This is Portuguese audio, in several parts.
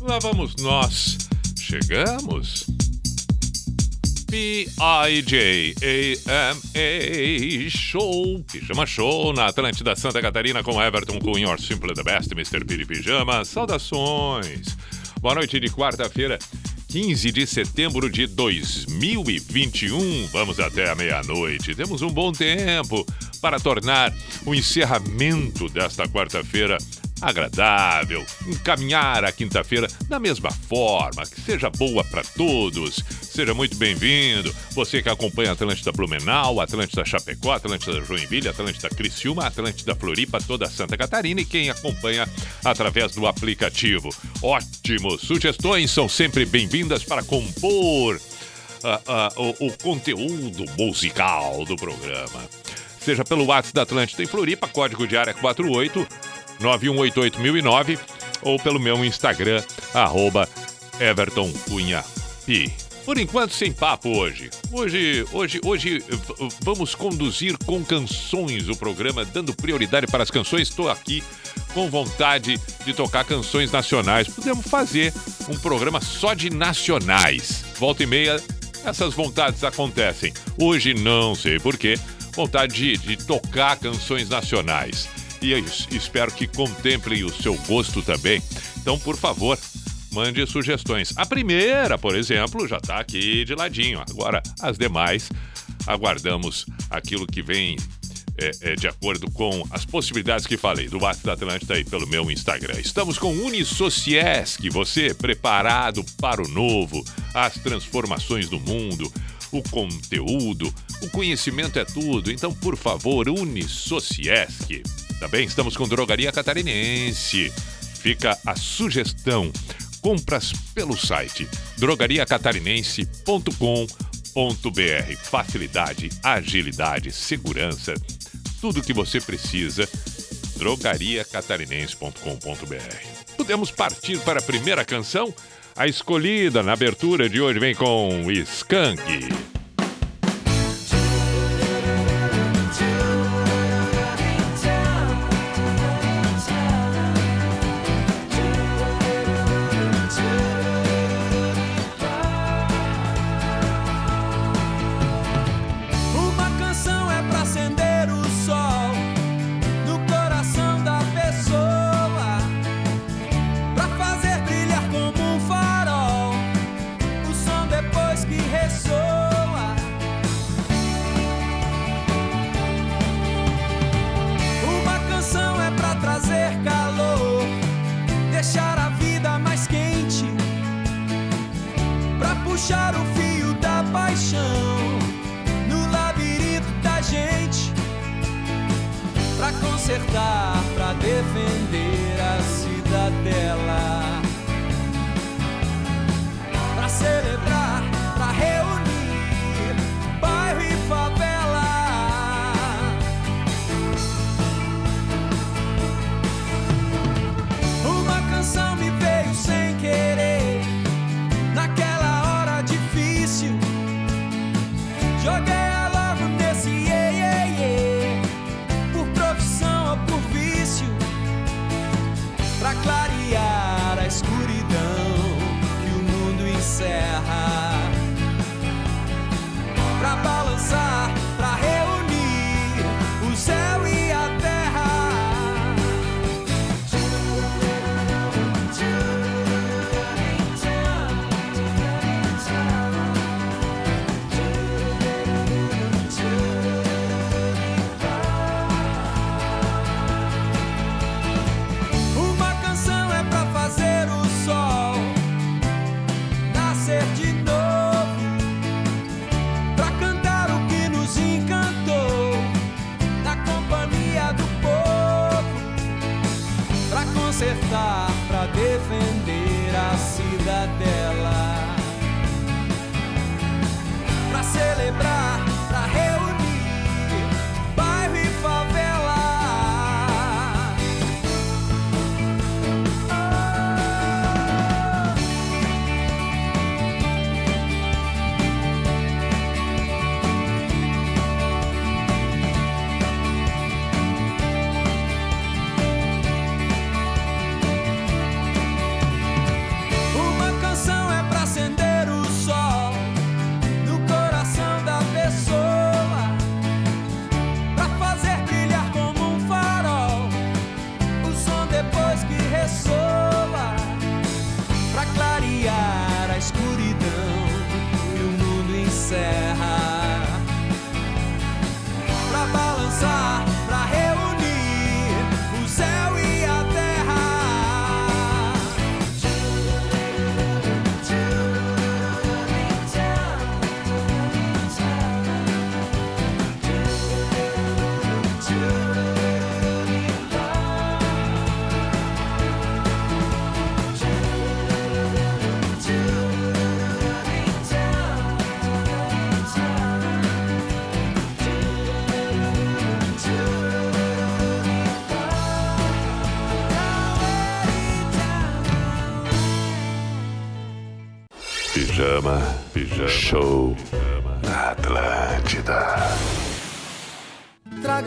Lá vamos nós. Chegamos. P-I-J-A-M-A Show, Pijama Show na Atlântida Santa Catarina com Everton Cunha, or Simple the Best, Mr. Piri Pijama. Saudações. Boa noite de quarta-feira, 15 de setembro de 2021. Vamos até a meia-noite. Temos um bom tempo para tornar o encerramento desta quarta-feira agradável, encaminhar a quinta-feira da mesma forma, que seja boa para todos. Seja muito bem-vindo. Você que acompanha Atlântida Blumenau, Atlântida Chapecó, Atlântida Joinville, Atlântida Criciúma, Atlântida Floripa, toda Santa Catarina e quem acompanha através do aplicativo. Ótimo! Sugestões são sempre bem-vindas para compor ah, ah, o, o conteúdo musical do programa. Seja pelo WhatsApp da Atlântida em Floripa, código de área 48 9188009 ou pelo meu Instagram, arroba Everton Cunha Pi. Por enquanto, sem papo hoje. Hoje, hoje, hoje vamos conduzir com canções o programa, dando prioridade para as canções. Estou aqui com vontade de tocar canções nacionais. Podemos fazer um programa só de nacionais. Volta e meia, essas vontades acontecem. Hoje não sei porquê, vontade de, de tocar canções nacionais. E é isso, espero que contemplem o seu gosto também. Então, por favor, mande sugestões. A primeira, por exemplo, já está aqui de ladinho. Agora, as demais, aguardamos aquilo que vem é, é, de acordo com as possibilidades que falei do WhatsApp da Atlântida aí pelo meu Instagram. Estamos com Unisociesc, você preparado para o novo, as transformações do mundo, o conteúdo, o conhecimento é tudo. Então, por favor, Unisociesc. Também estamos com Drogaria Catarinense. Fica a sugestão. Compras pelo site drogariacatarinense.com.br. Facilidade, agilidade, segurança, tudo o que você precisa. drogariacatarinense.com.br. Podemos partir para a primeira canção? A escolhida na abertura de hoje vem com Skank. Defender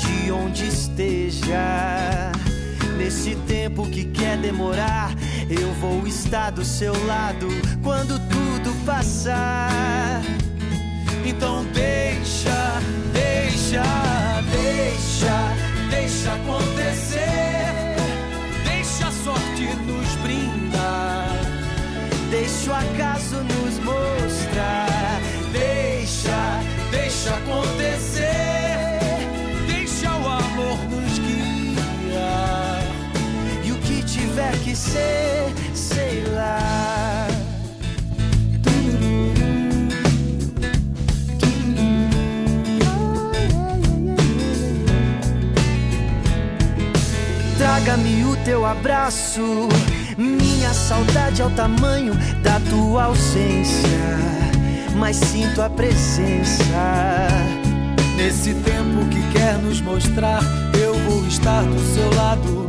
de onde esteja. Nesse tempo que quer demorar, eu vou estar do seu lado quando tudo passar. Então deixa, deixa, deixa, deixa acontecer. Deixa a sorte nos brindar. Deixa o acaso ser, sei lá. Traga-me o teu abraço. Minha saudade é o tamanho da tua ausência. Mas sinto a presença. Nesse tempo que quer nos mostrar, eu vou estar do seu lado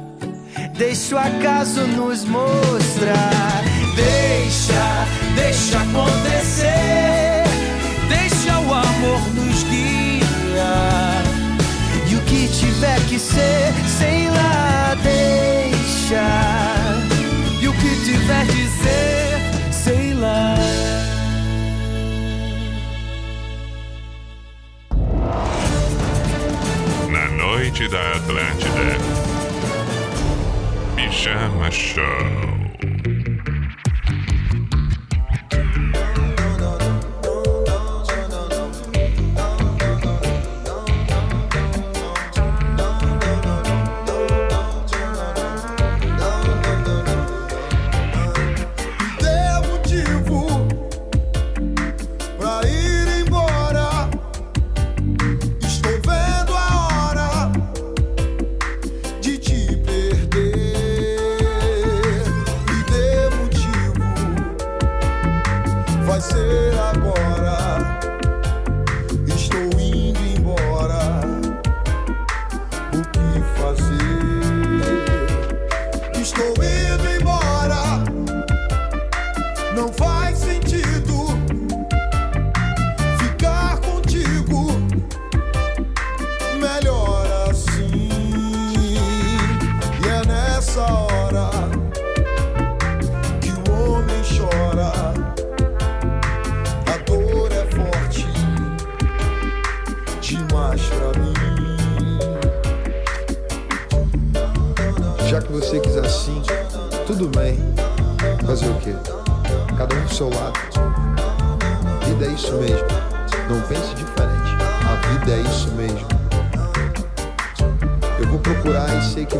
Deixa o acaso nos mostrar. Deixa, deixa acontecer. Deixa o amor nos guiar. E o que tiver que ser, sei lá, deixa. E o que tiver que ser, sei lá. Na noite da Atlântida. Pijama Show.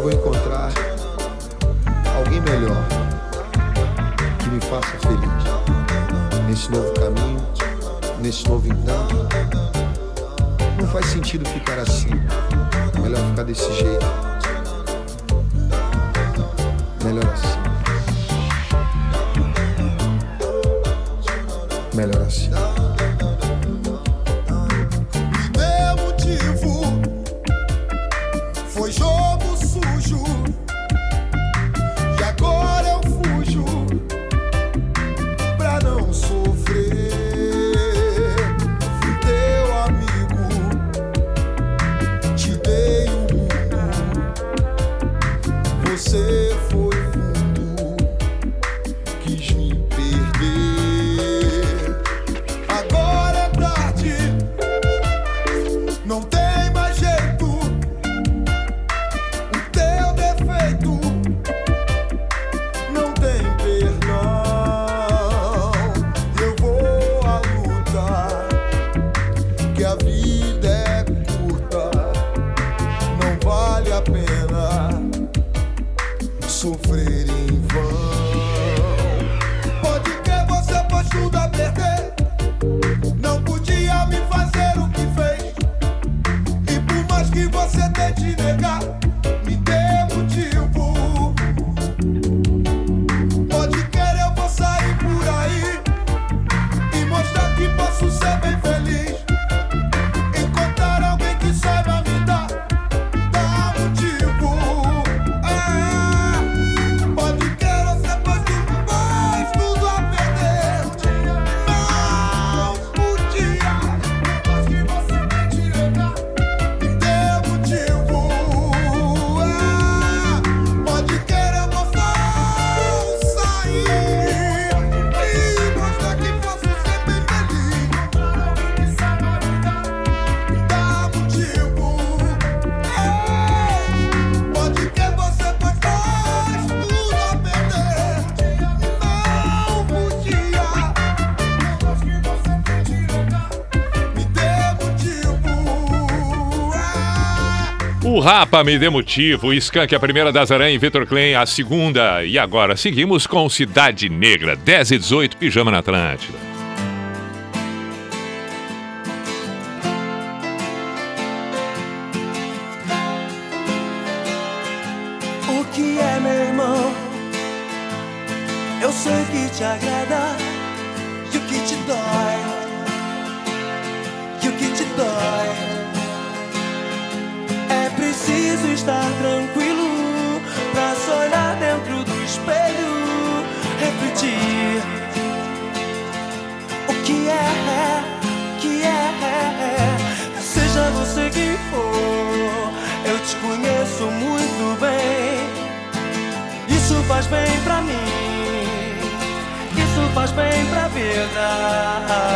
eu vou encontrar alguém melhor que me faça feliz nesse novo caminho, nesse novo encanto. Não faz sentido ficar assim. Melhor ficar desse jeito. Melhor assim. O Rapa me dê motivo, Skank a primeira das Aranha e Vitor Klein a segunda. E agora seguimos com Cidade Negra, 10 e 18, Pijama na Atlântida. na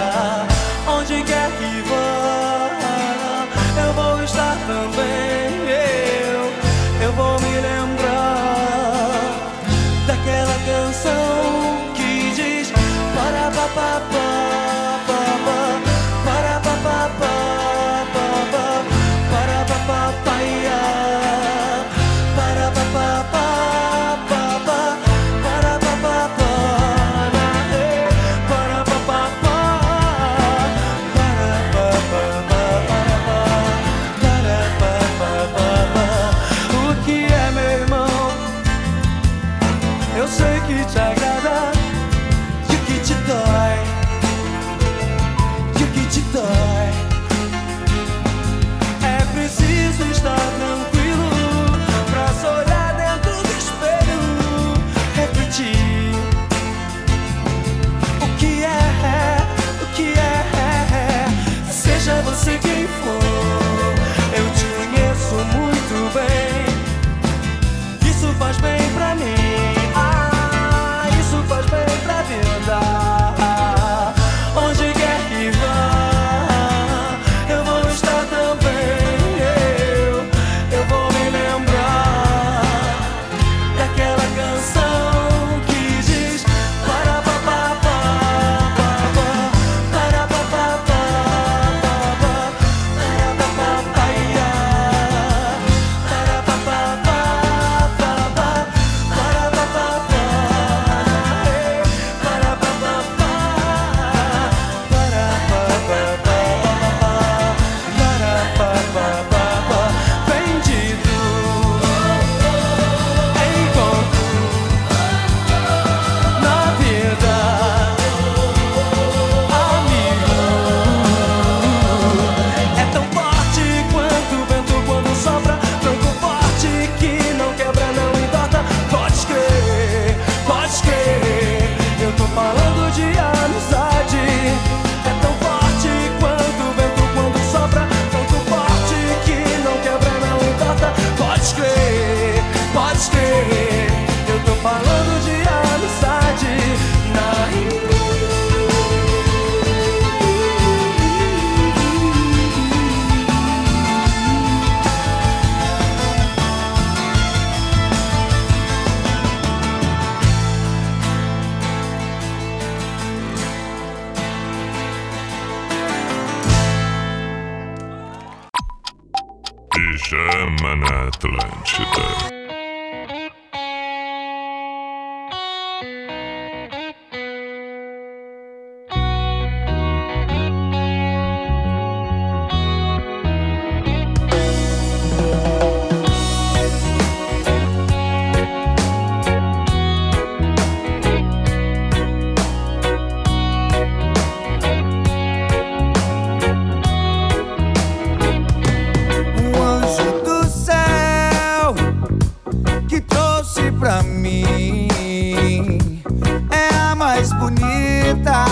bonita,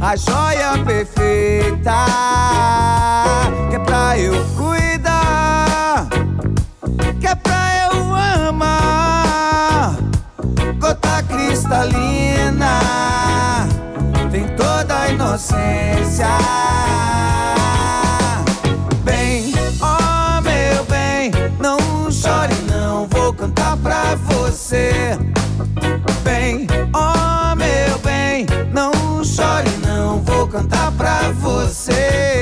a joia perfeita que é pra eu cuidar, que é pra eu amar. Gota cristalina tem toda a inocência. Cantar pra você.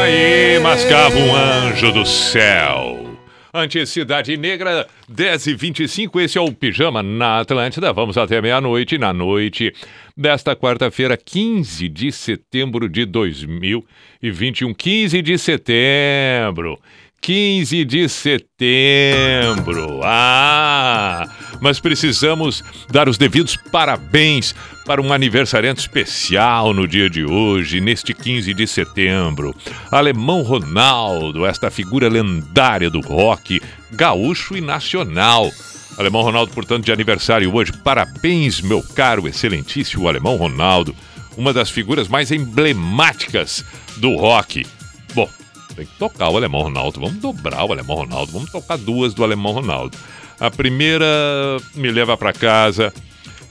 Aí, mascava um anjo do céu. Anticidade Negra, 10 e 25 esse é o Pijama na Atlântida. Vamos até meia-noite, na noite desta quarta-feira, 15 de setembro de 2021. 15 de setembro. 15 de setembro. Ah! Mas precisamos dar os devidos parabéns para um aniversariante especial no dia de hoje, neste 15 de setembro. Alemão Ronaldo, esta figura lendária do rock gaúcho e nacional. Alemão Ronaldo, portanto, de aniversário hoje. Parabéns, meu caro, excelentíssimo Alemão Ronaldo, uma das figuras mais emblemáticas do rock. Bom, tem que tocar o Alemão Ronaldo. Vamos dobrar o Alemão Ronaldo. Vamos tocar duas do Alemão Ronaldo. A primeira me leva para casa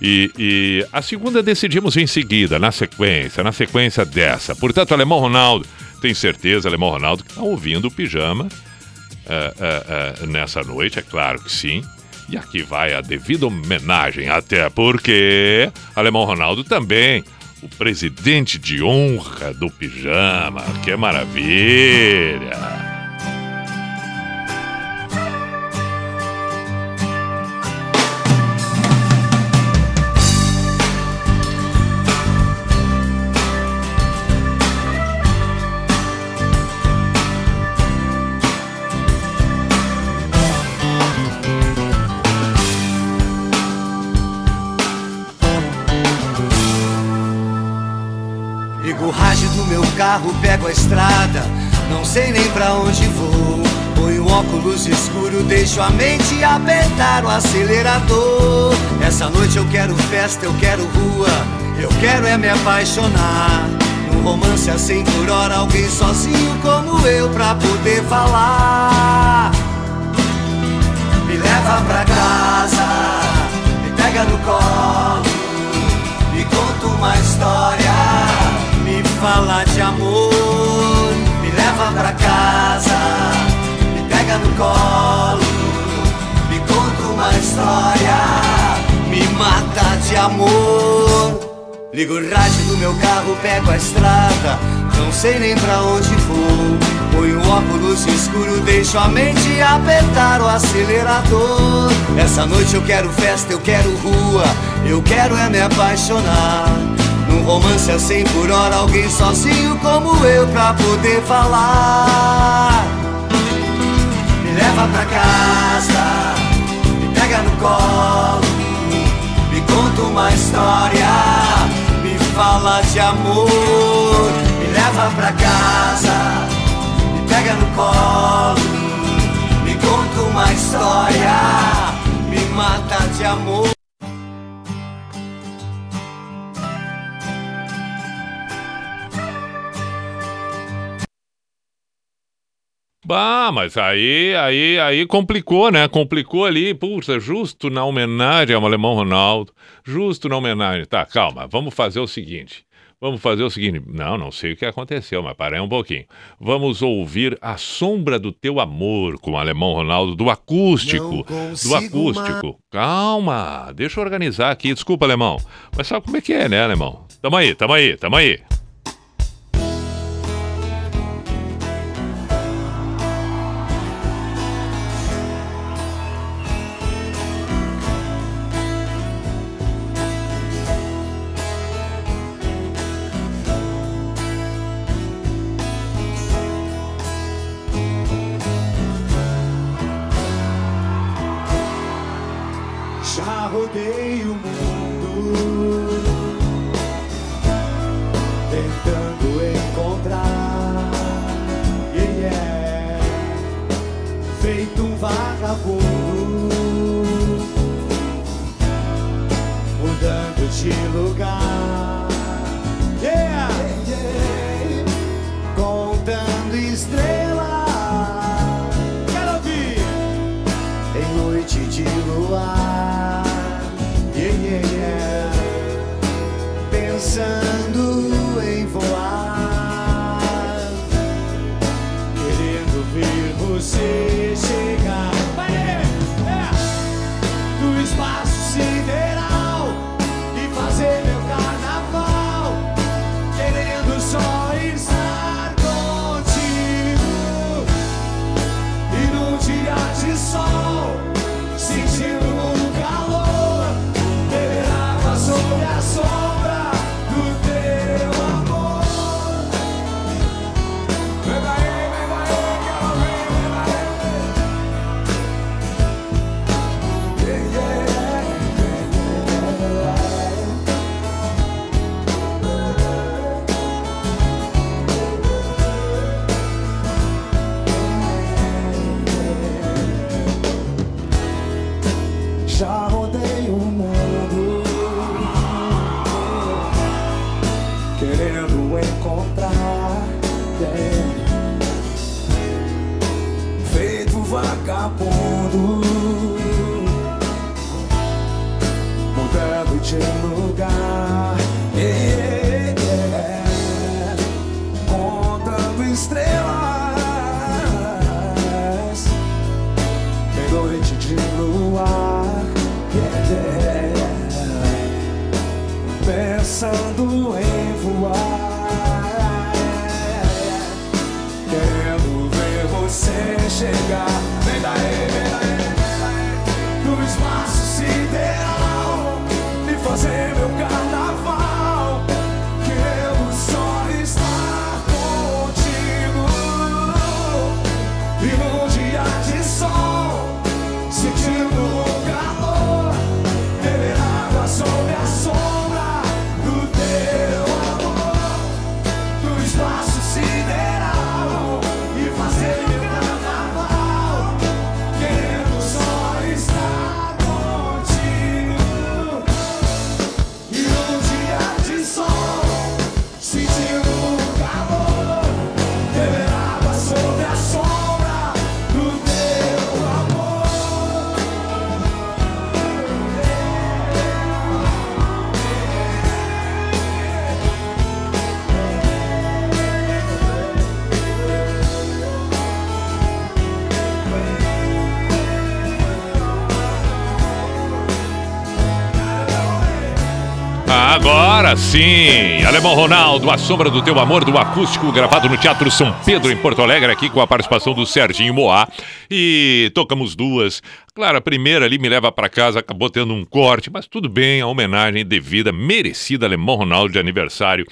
e, e a segunda decidimos em seguida, na sequência, na sequência dessa. Portanto, Alemão Ronaldo, tem certeza, Alemão Ronaldo, que está ouvindo o pijama é, é, é, nessa noite, é claro que sim. E aqui vai a devida homenagem, até porque Alemão Ronaldo também, o presidente de honra do pijama. Que maravilha! Carro, pego a estrada, não sei nem pra onde vou. Ponho um óculos escuro, deixo a mente apertar o acelerador. Essa noite eu quero festa, eu quero rua, eu quero é me apaixonar. Num romance a 100 por hora, alguém sozinho como eu pra poder falar. Me leva pra casa, me pega no colo, me conta uma história, me fala de amor, me leva pra casa, me pega no colo, me conta uma história, me mata de amor. Ligo o rádio do meu carro, pego a estrada, não sei nem pra onde vou. Ponho o óculos escuro, deixo a mente apertar o acelerador. Essa noite eu quero festa, eu quero rua, eu quero é me apaixonar. Romance a 100 por hora, alguém sozinho como eu pra poder falar. Me leva pra casa, me pega no colo, me conta uma história, me fala de amor, me leva pra casa, me pega no colo, me conta uma história, me mata de amor. Bah, mas aí, aí, aí complicou, né? Complicou ali, puxa, justo na homenagem ao Alemão Ronaldo, justo na homenagem. Tá, calma, vamos fazer o seguinte. Vamos fazer o seguinte. Não, não sei o que aconteceu, mas parei um pouquinho. Vamos ouvir A Sombra do Teu Amor com o Alemão Ronaldo do acústico. Do acústico. Calma, deixa eu organizar aqui. Desculpa, Alemão. Mas sabe como é que é, né, Alemão? Tamo aí, tamo aí, tamo aí. Você Agora sim, Alemão Ronaldo, a sombra do teu amor, do acústico, gravado no Teatro São Pedro, em Porto Alegre, aqui com a participação do Serginho Moá. E tocamos duas. Claro, a primeira ali me leva para casa, acabou tendo um corte, mas tudo bem, a homenagem devida, merecida, Alemão Ronaldo de aniversário.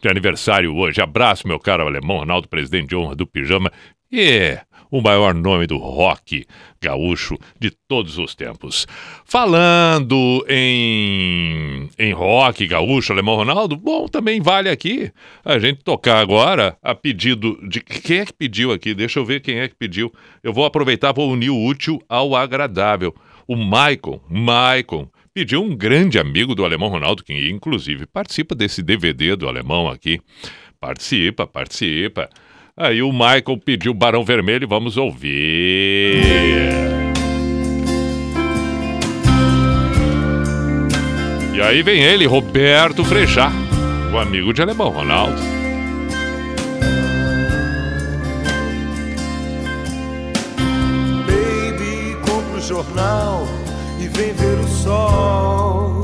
De aniversário hoje. Abraço, meu caro Alemão Ronaldo, presidente de honra do Pijama. E yeah o maior nome do rock gaúcho de todos os tempos. Falando em, em rock gaúcho, Alemão Ronaldo, bom, também vale aqui a gente tocar agora a pedido de. Quem é que pediu aqui? Deixa eu ver quem é que pediu. Eu vou aproveitar para unir o útil ao agradável. O Michael, Michael, pediu um grande amigo do Alemão Ronaldo, que inclusive participa desse DVD do Alemão aqui. Participa, participa. Aí o Michael pediu Barão Vermelho, vamos ouvir. E aí vem ele, Roberto Frechá, o amigo de Alemão Ronaldo. Baby, compra o jornal e vem ver o sol.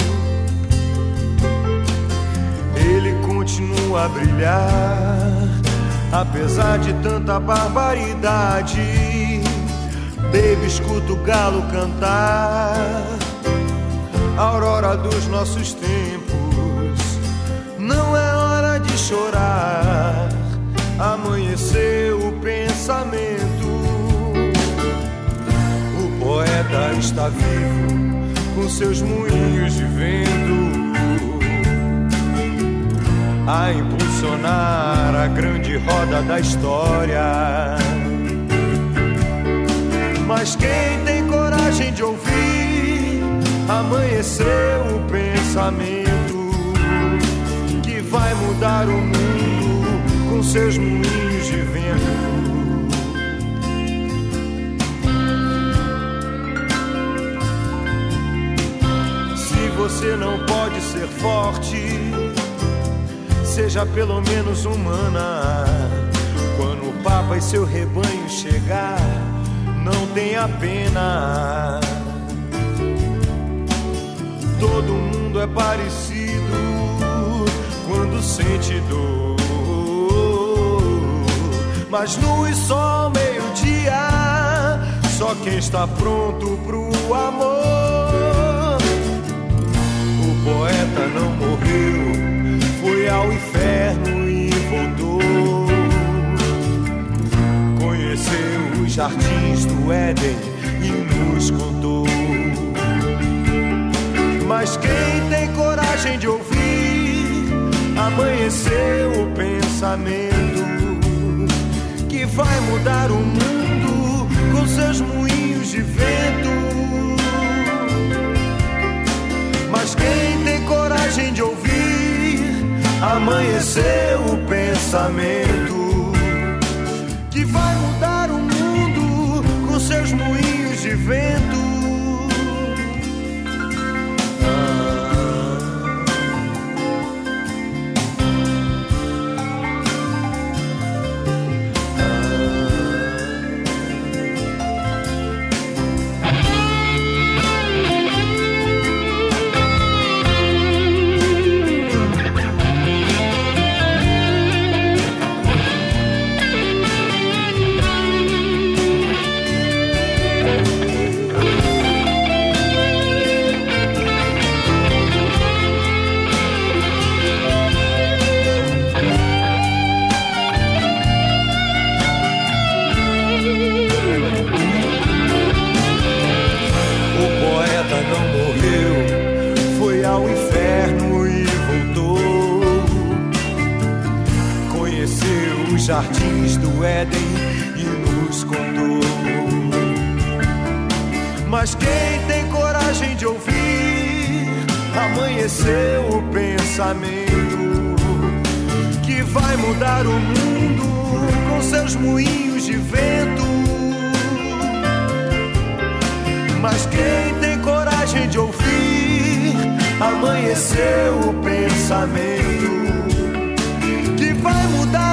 Ele continua a brilhar Apesar de tanta barbaridade, baby, escuta o galo cantar. A aurora dos nossos tempos, não é hora de chorar. Amanheceu o pensamento, o poeta está vivo com seus moinhos de vento a a grande roda da história. Mas quem tem coragem de ouvir, amanheceu o pensamento que vai mudar o mundo com seus moinhos de vento. Se você não pode ser forte, seja pelo menos humana. Quando o Papa e seu rebanho chegar, não tenha pena. Todo mundo é parecido quando sente dor. Mas no e só meio-dia, só quem está pronto pro amor. O poeta não morreu ao inferno e voltou. Conheceu os jardins do Éden e nos contou. Mas quem tem coragem de ouvir, amanheceu o pensamento que vai mudar o mundo com seus moinhos de vento. Mas quem tem coragem de ouvir, amanheceu o pensamento que vai mudar o mundo com seus moinhos de vento. Jardins do Éden e nos contou. Mas quem tem coragem de ouvir, amanheceu o pensamento que vai mudar o mundo com seus moinhos de vento. Mas quem tem coragem de ouvir, amanheceu o pensamento que vai mudar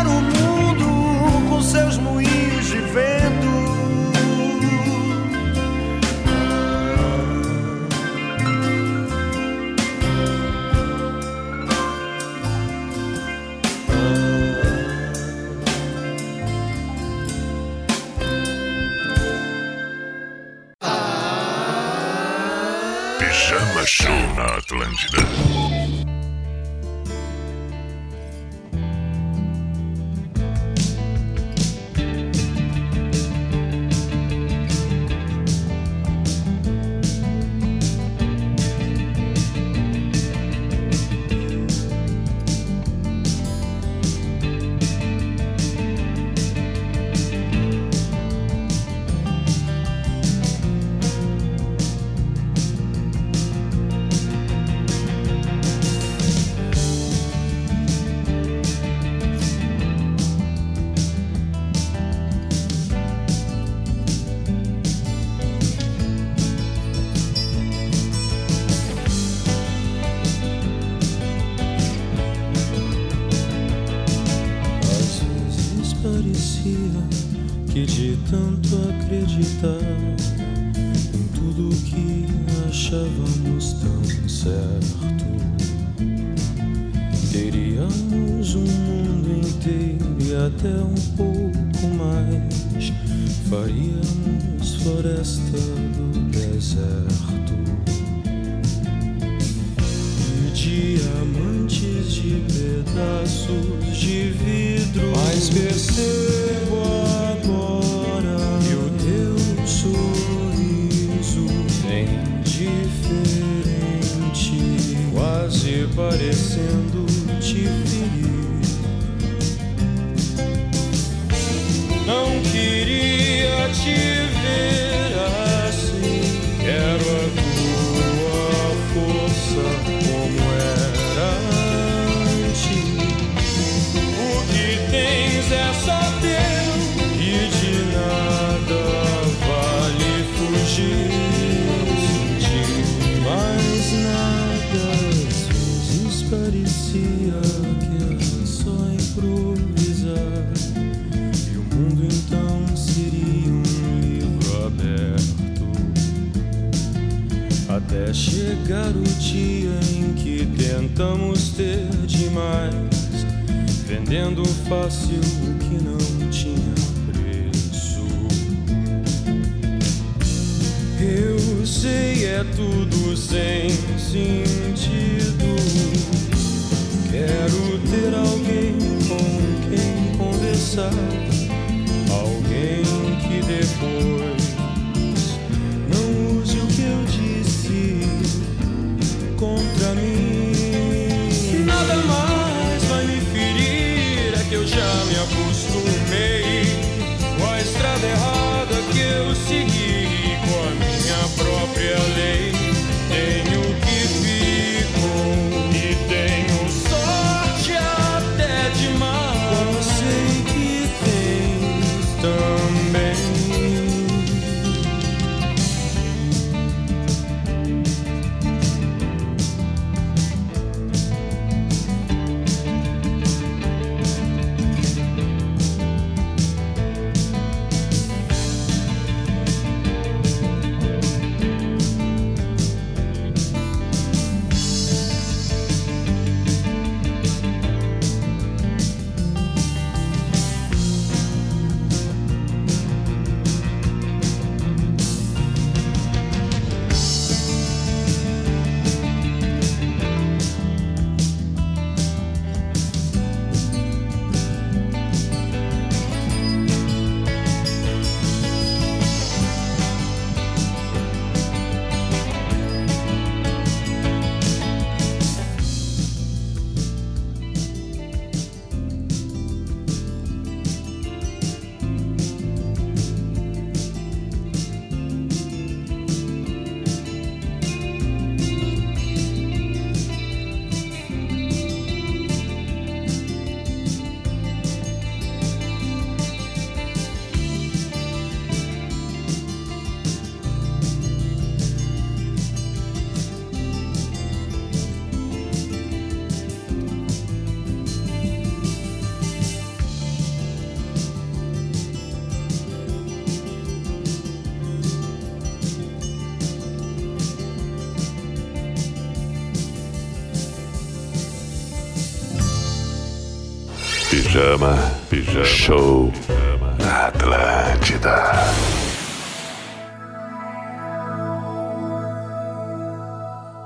Pijama, Pijama Show Pijama. na Atlântida.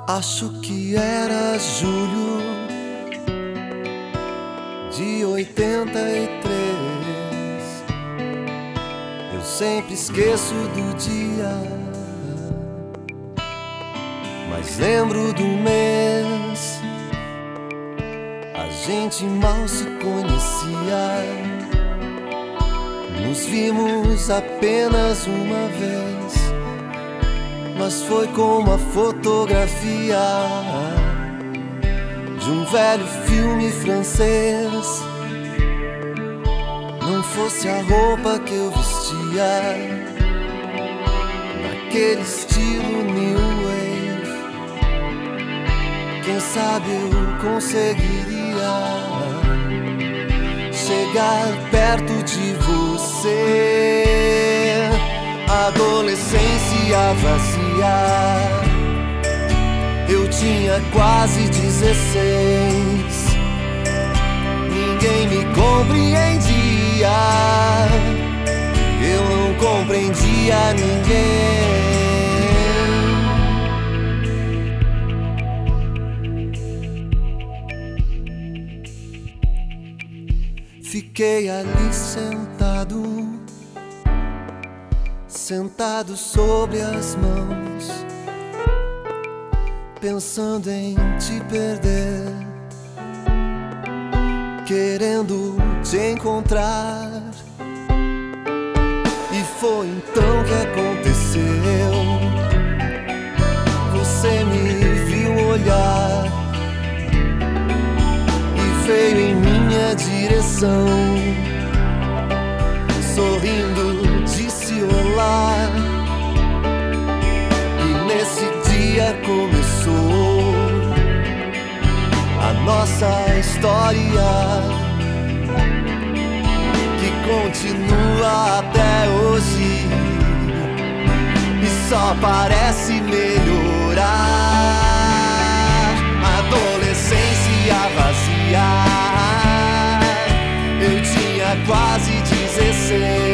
Acho que era julho de 83. Eu sempre esqueço do dia, mas lembro do mês. Gente mal se conhecia. Nos vimos apenas uma vez mas foi como a fotografia de um velho filme francês. Não fosse a roupa que eu vestia, naquele estilo new wave. Quem sabe eu conseguiria chegar perto de você. Adolescência vazia. Eu tinha quase 16. Ninguém me compreendia. Eu não compreendia ninguém. Fiquei ali sentado, sentado sobre as mãos, pensando em te perder, querendo te encontrar. Direção, sorrindo, disse olá. E nesse dia começou a nossa história que continua até hoje e só parece melhorar. Adolescência vazia. Quase 16.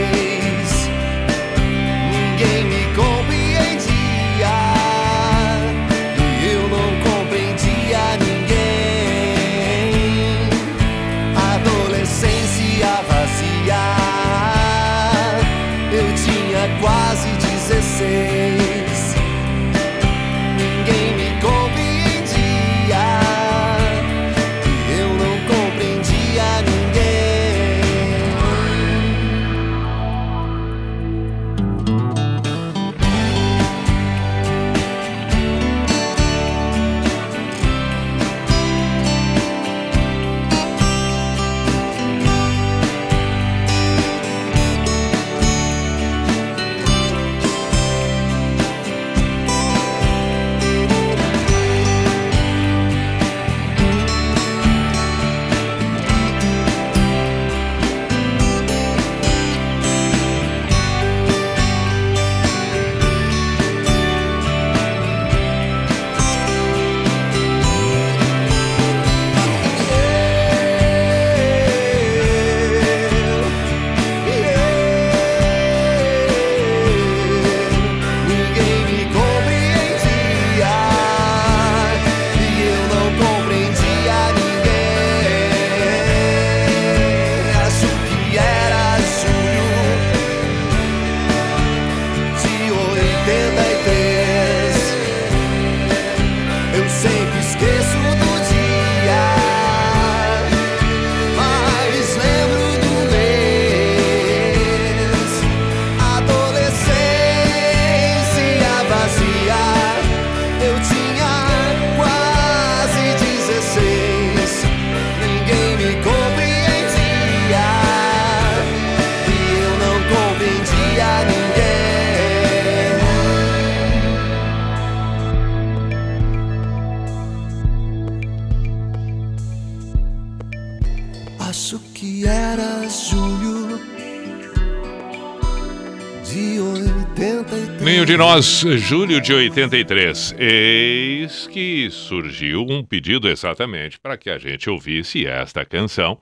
De nós, julho de 83. Eis que surgiu um pedido exatamente para que a gente ouvisse esta canção.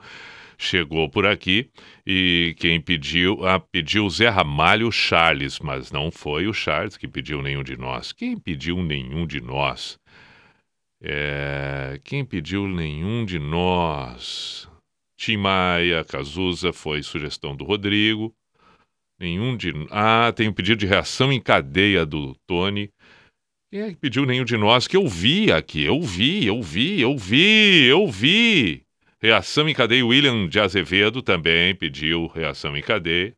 Chegou por aqui e quem pediu, ah, pediu Zé Ramalho Charles, mas não foi o Charles que pediu nenhum de nós. Quem pediu nenhum de nós? É, quem pediu nenhum de nós? Tim Maia, Cazuza, foi sugestão do Rodrigo. Nenhum de. Ah, tem um pedido de reação em cadeia do Tony. Quem é que pediu nenhum de nós? Que eu vi aqui. Eu vi, eu vi, eu vi, eu vi. Reação em cadeia. William de Azevedo também pediu reação em cadeia.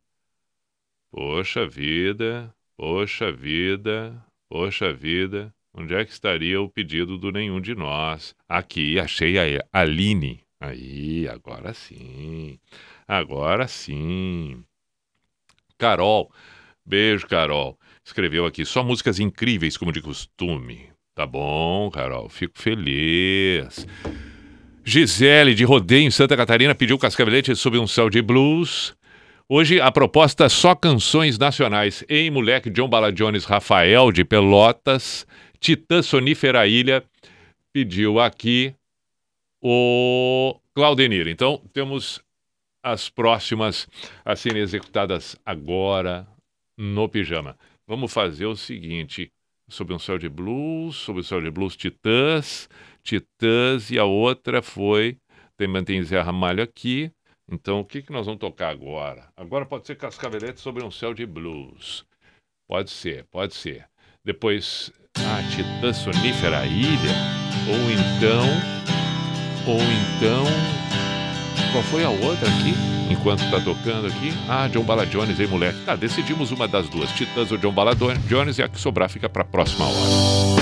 Poxa vida, poxa vida, poxa vida. Onde é que estaria o pedido do nenhum de nós? Aqui, achei a Aline. Aí, agora sim. Agora sim. Carol. Beijo, Carol. Escreveu aqui só músicas incríveis, como de costume. Tá bom, Carol. Fico feliz. Gisele, de Rodeio, em Santa Catarina, pediu Cascavelete sobre um céu de blues. Hoje a proposta só canções nacionais. Ei, moleque, John Balajones, Rafael de Pelotas, Titã Sonífera Ilha, pediu aqui o Claudenir. Então, temos as próximas a serem executadas agora no pijama. Vamos fazer o seguinte: sobre um céu de blues, sobre o céu de blues Titãs, Titãs, e a outra foi. Tem, mantém Zé Ramalho aqui. Então, o que, que nós vamos tocar agora? Agora pode ser Cascavelete sobre um céu de blues. Pode ser, pode ser. Depois, a Titã Sonífera Ilha. Ou então. Ou então. Qual foi a outra aqui? Enquanto tá tocando aqui. Ah, John Bala Jones, hein, moleque? Tá, decidimos uma das duas. Titãs ou John Bala Jones e a que sobrar fica pra próxima hora.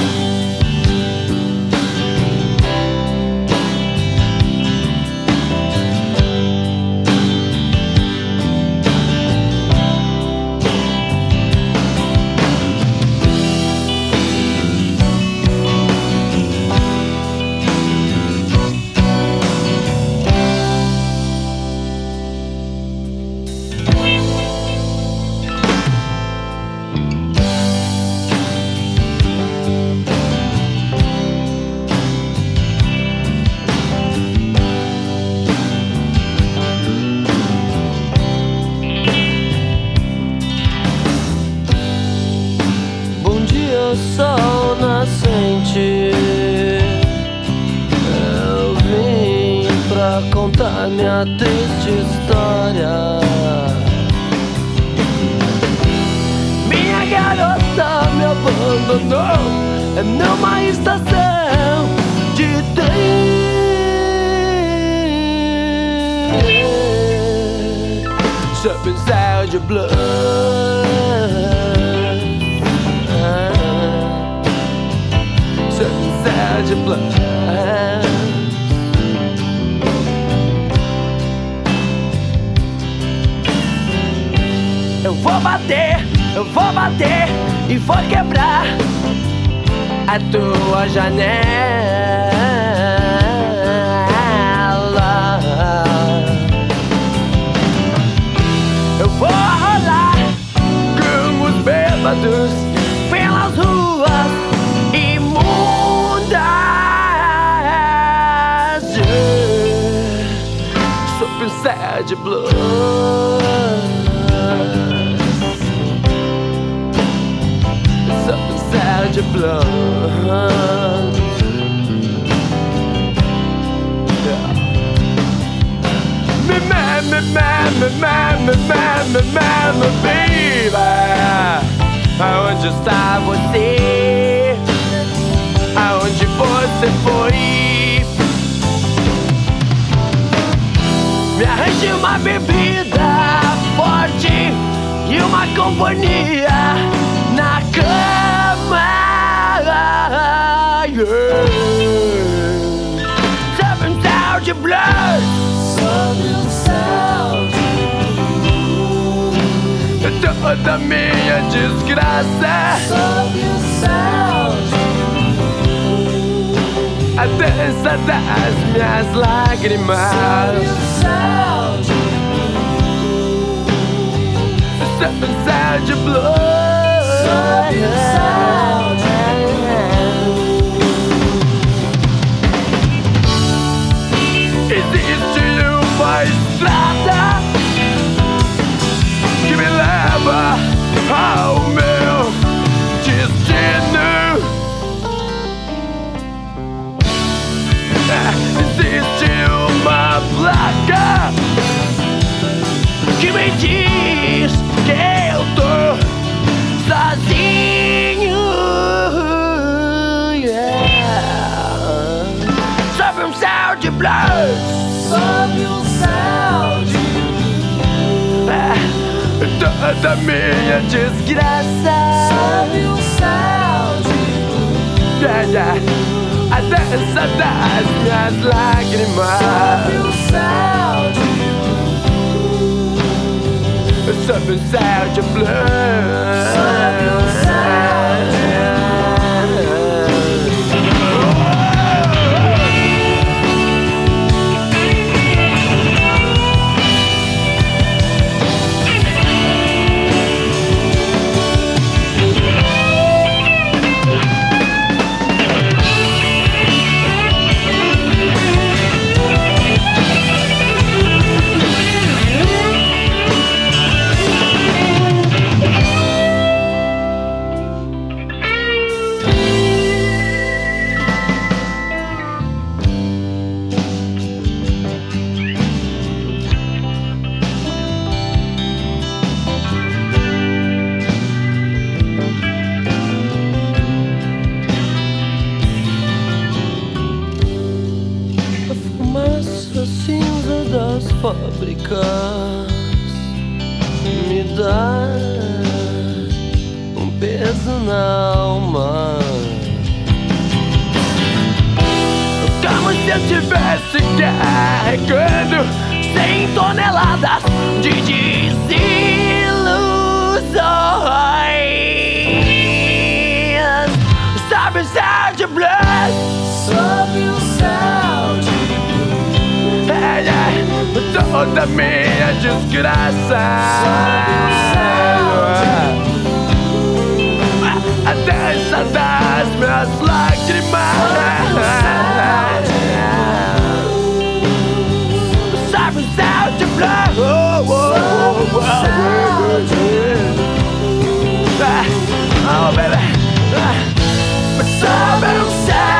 Você foi? Me arranje uma bebida forte e uma companhia na cama yeah. Sob um céu de blues Toda minha desgraça A dança das minhas lágrimas. Céu de blues Existe uma estrada que me leva ao meu boca que me diz que eu tô sozinho. Yeah. Sobe um céu de blues. Sobe um céu de Toda minha desgraça. Sobe um céu de Yeah, yeah. A dança das minhas lágrimas. Sobe um céu de Sob o céu de blues. Tivesse carregando 100 toneladas de desilusões. Sabe o céu de blues? Sobe um céu de É, é, toda minha desgraça. A dança das minhas lágrimas. Céu de blanc. Oh, oh, oh, oh, oh. Oh, baby. Sabe o céu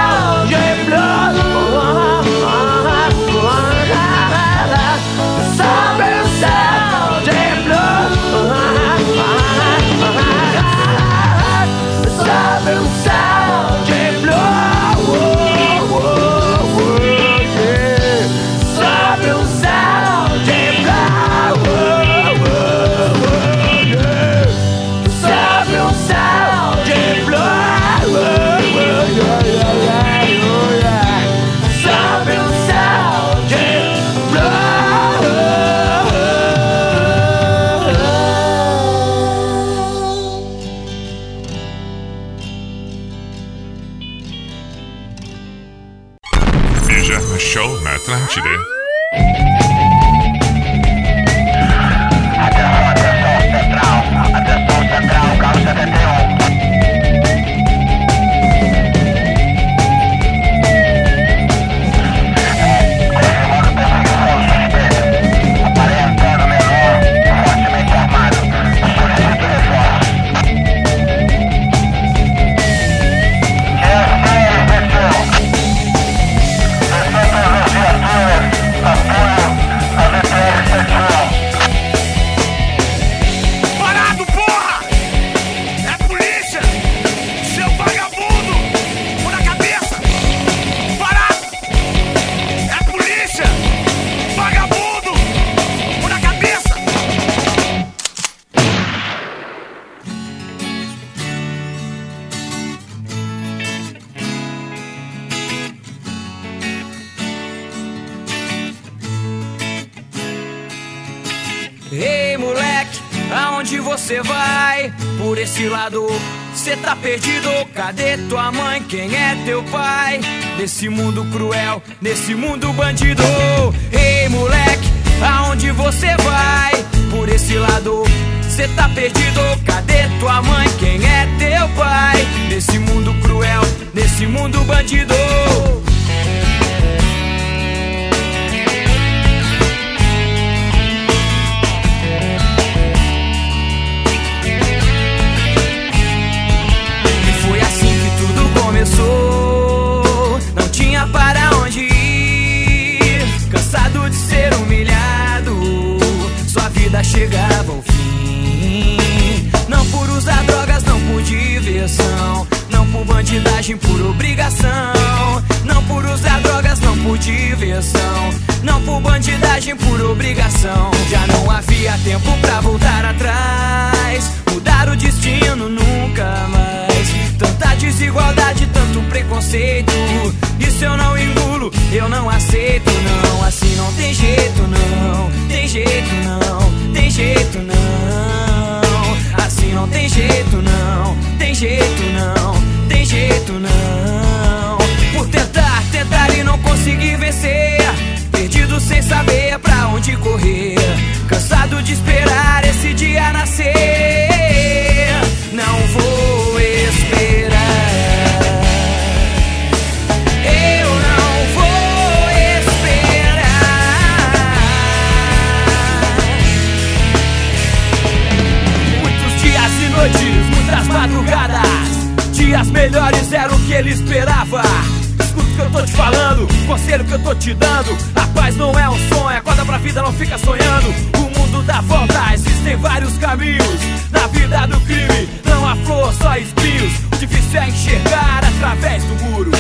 Escuta o que eu tô te falando, conselho que eu tô te dando. A paz não é um sonho, acorda pra vida, não fica sonhando. O mundo dá volta, existem vários caminhos. Na vida do crime, não há flor, só espinhos. O difícil é enxergar através do muro.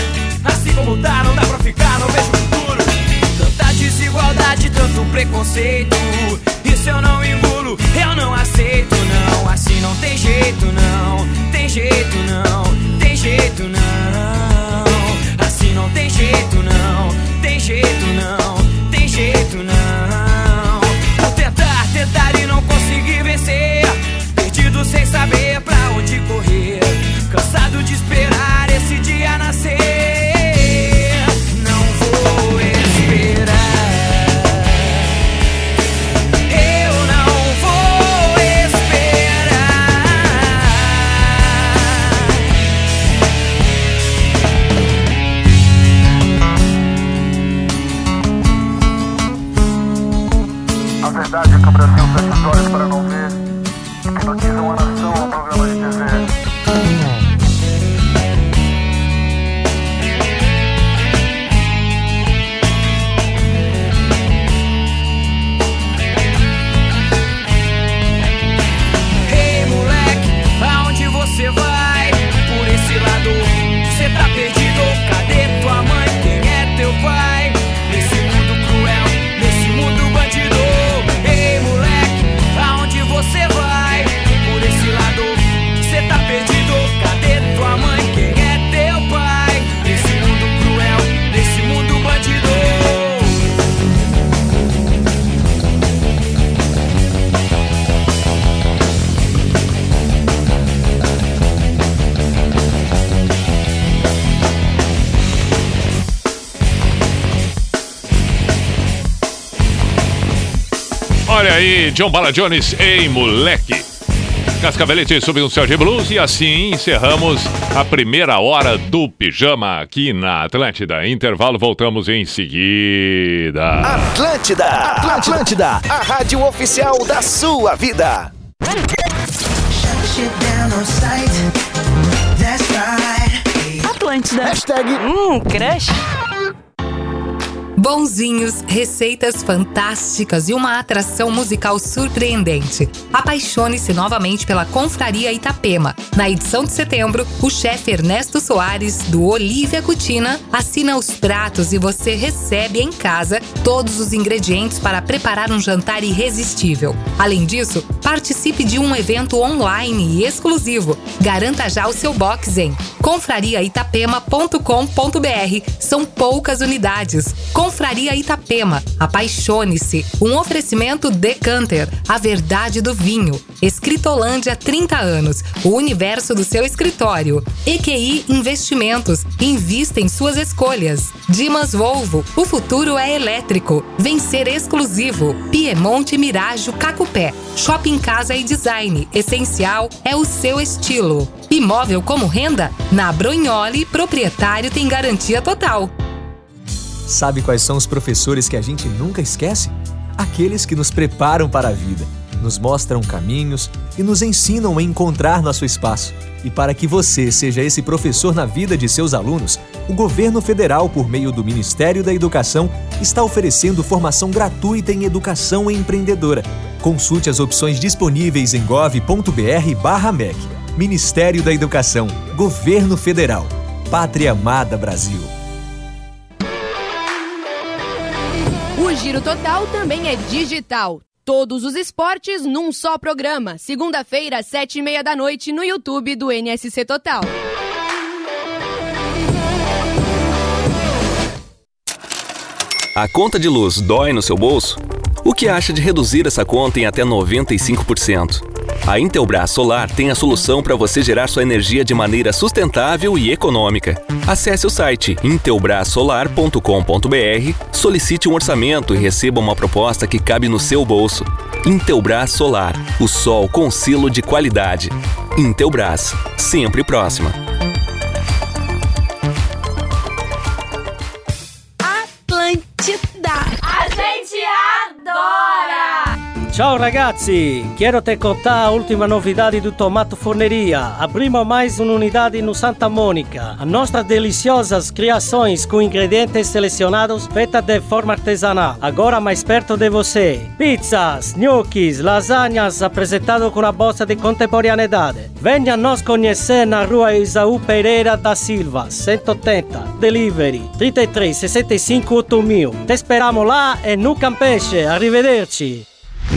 Assim como tá, não dá pra ficar, não vejo futuro. Tanta desigualdade, tanto preconceito. Isso eu não engulo, eu não aceito, não. Assim não tem jeito, não. Tem jeito, não. Tem jeito, não. Não tem jeito, não. Tem jeito, não. Tem jeito, não. Por tentar, tentar e não conseguir vencer. Perdido sem saber pra onde correr. John Bala Jones, ei moleque. Cascavelete sob um céu de blues e assim encerramos a primeira hora do pijama aqui na Atlântida. Intervalo, voltamos em seguida. Atlântida, Atlântida, a rádio oficial da sua vida. Atlântida. Hashtag Hum, crush. Bonzinhos, receitas fantásticas e uma atração musical surpreendente. Apaixone-se novamente pela Confraria Itapema. Na edição de setembro, o chefe Ernesto Soares, do Olivia Cutina, assina os pratos e você recebe em casa todos os ingredientes para preparar um jantar irresistível. Além disso, participe de um evento online e exclusivo. Garanta já o seu box em confrariaitapema.com.br. São poucas unidades. Confraria Itapema. Apaixone-se. Um oferecimento Decanter, a verdade do vinho. Escritolândia 30 anos. O universo do seu escritório. EQI Investimentos. Invista em suas escolhas. Dimas Volvo. O futuro é elétrico. Vencer exclusivo. Piemonte Mirajo Cacupé. Shopping Casa e Design. Essencial é o seu estilo. Imóvel como renda? Na Bronholi, proprietário tem garantia total. Sabe quais são os professores que a gente nunca esquece? Aqueles que nos preparam para a vida, nos mostram caminhos e nos ensinam a encontrar nosso espaço. E para que você seja esse professor na vida de seus alunos, o governo federal, por meio do Ministério da Educação, está oferecendo formação gratuita em educação empreendedora. Consulte as opções disponíveis em gov.br/mec. Ministério da Educação, Governo Federal. pátria amada Brasil. Giro Total também é digital. Todos os esportes num só programa. Segunda-feira, sete e meia da noite, no YouTube do NSC Total. A conta de luz dói no seu bolso? O que acha de reduzir essa conta em até 95%? A Intelbras Solar tem a solução para você gerar sua energia de maneira sustentável e econômica. Acesse o site intelbrasolar.com.br, solicite um orçamento e receba uma proposta que cabe no seu bolso. Intelbras Solar, o sol com selo de qualidade. Intelbras, sempre próxima. Ciao ragazzi, quero te contar a última novidade do Tomato Forneria. Abrimos mais uma unidade no Santa Mônica. As nossas deliciosas criações com ingredientes selecionados feitas de forma artesanal. Agora mais perto de você. Pizzas, gnocchis, lasanhas apresentado com a bolsa de contemporaneidade. Venha nos conhecer na rua Isaú Pereira da Silva, 180. Delivery 33 65 8000. Te esperamos lá e no Campeche. Arrivederci.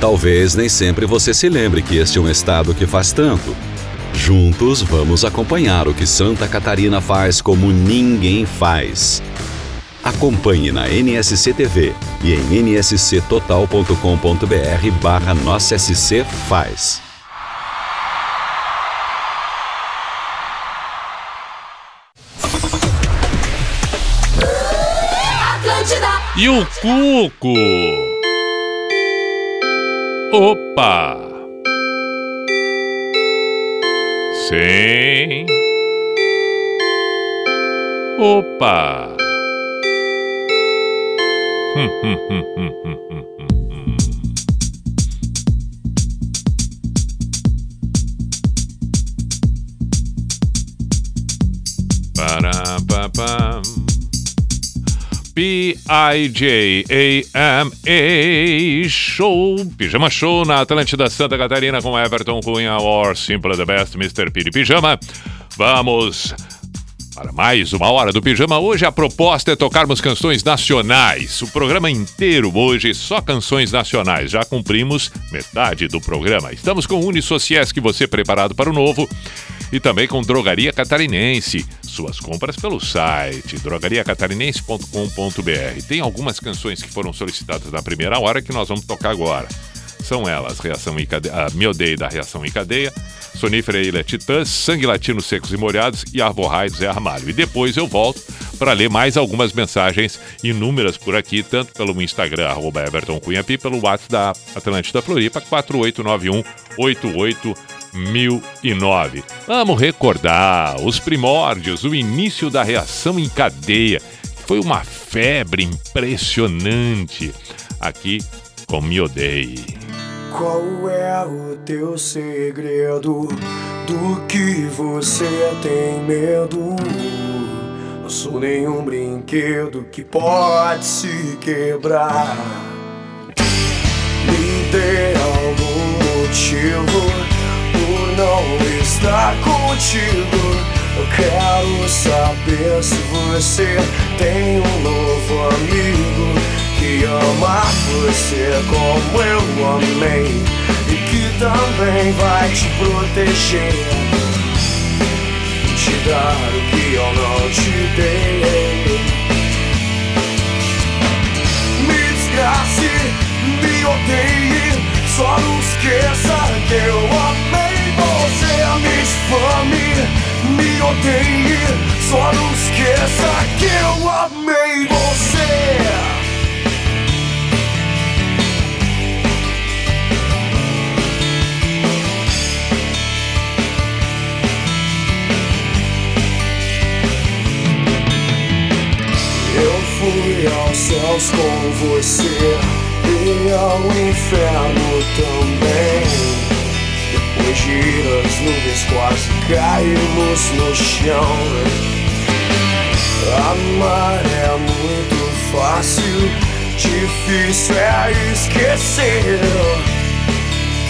Talvez nem sempre você se lembre que este é um estado que faz tanto. Juntos vamos acompanhar o que Santa Catarina faz como ninguém faz. Acompanhe na NSC TV e em nsctotal.com.br barra Nossa SC Faz. Atlântida. E o Cuco? Opa! Sim. Opa! Hum, hum, hum, P-I-J-A-M-A Show, Pijama Show na Atlântida Santa Catarina com Everton Cunha or Simple the Best, Mr. Piri Pijama. Vamos para mais uma hora do Pijama. Hoje a proposta é tocarmos canções nacionais. O programa inteiro hoje só canções nacionais. Já cumprimos metade do programa. Estamos com Unisociesc, você preparado para o novo. E também com Drogaria Catarinense. Suas compras pelo site drogariacatarinense.com.br. Tem algumas canções que foram solicitadas na primeira hora que nós vamos tocar agora. São elas: Reação em Cadeia, a Me Odeio da Reação em Cadeia, Sonífera Ilha Titãs, Sangue Latino Secos e Molhados e Arborrai Zé Armalho. E depois eu volto para ler mais algumas mensagens inúmeras por aqui, tanto pelo Instagram, arroba Everton Cunhapi, pelo WhatsApp da Atlântida Floripa, 4891 1009. Vamos recordar os primórdios, o início da reação em cadeia. Foi uma febre impressionante aqui com Me Odeie. Qual é o teu segredo? Do que você tem medo? Não sou nenhum brinquedo que pode se quebrar. Me dê algum motivo não estar contigo. Eu quero saber se você tem um novo amigo que ama você como eu amei e que também vai te proteger, te dar o que eu não te dei. Me desgrace, me odeie, só não esqueça que eu amei você. Me difame, me odeie, só não esqueça que eu amei você. fui aos céus com você e ao inferno também. Ir as nuvens quase caímos no chão. Amar é muito fácil, difícil é esquecer.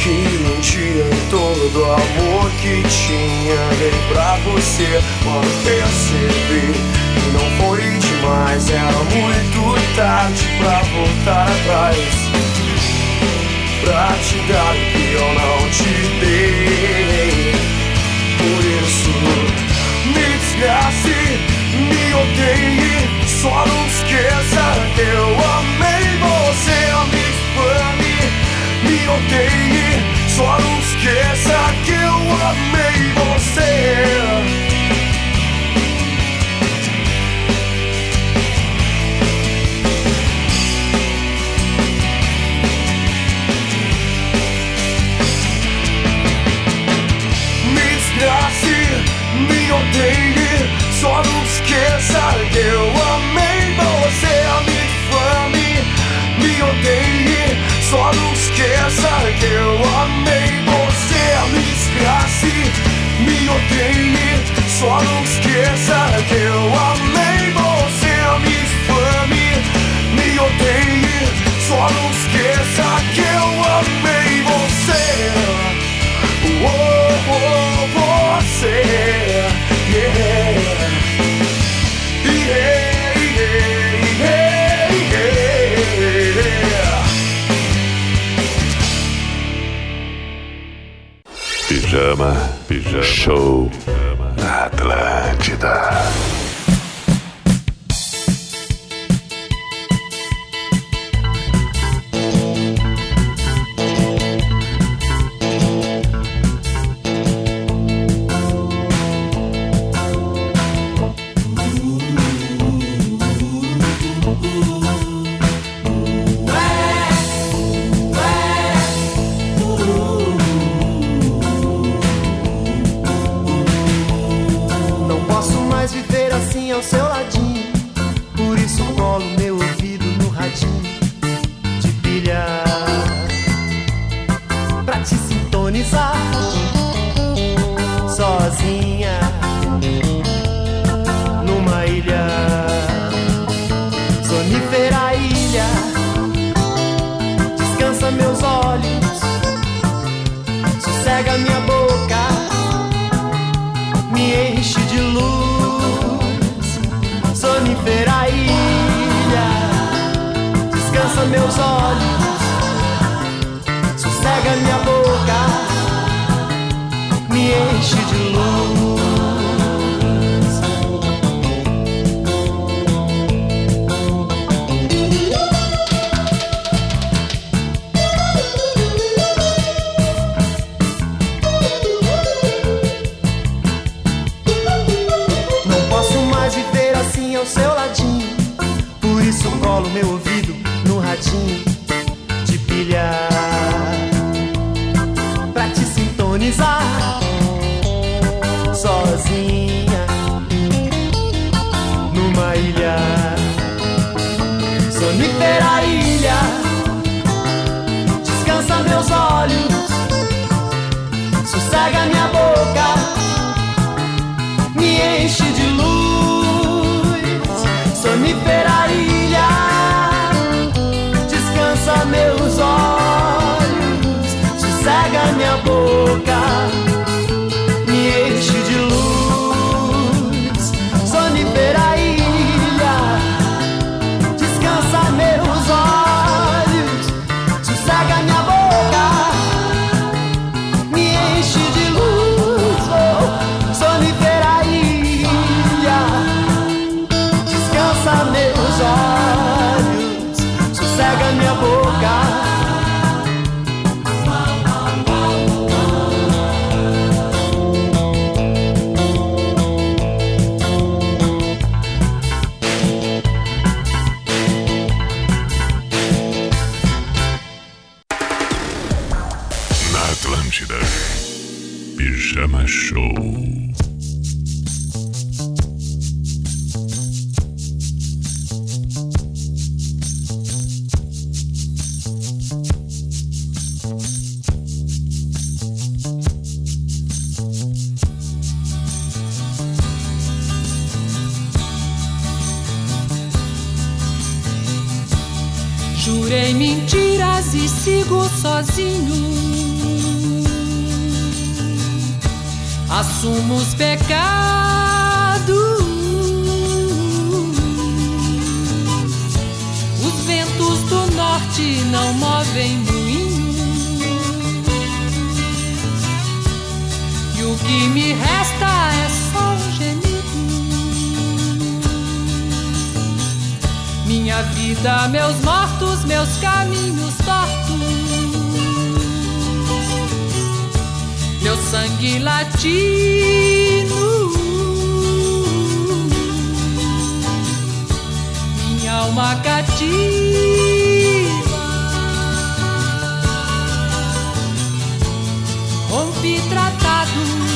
Que um dia todo o amor que tinha dei pra você. Quando percebi que não foi demais Era muito tarde pra voltar atrás Pra te dar o que eu não te dei. Por isso me desgrace, me odeie Só não esqueça que eu amei você Me difame, me odeie Só não esqueça que eu amei você me odeie Só não esqueça que eu amei você Me difame, me odeie Só não esqueça que eu amei você Me desgrace, me odeie Só não esqueça que eu amei você Me difame, me odeie Só não esqueça que eu amei você. Oh, oh, você Pijama, pijama, show na Atlântida. Me resta é só um gemido. Minha vida, meus mortos, meus caminhos tortos. Meu sangue latino. Minha alma cativa. Rompi tratados,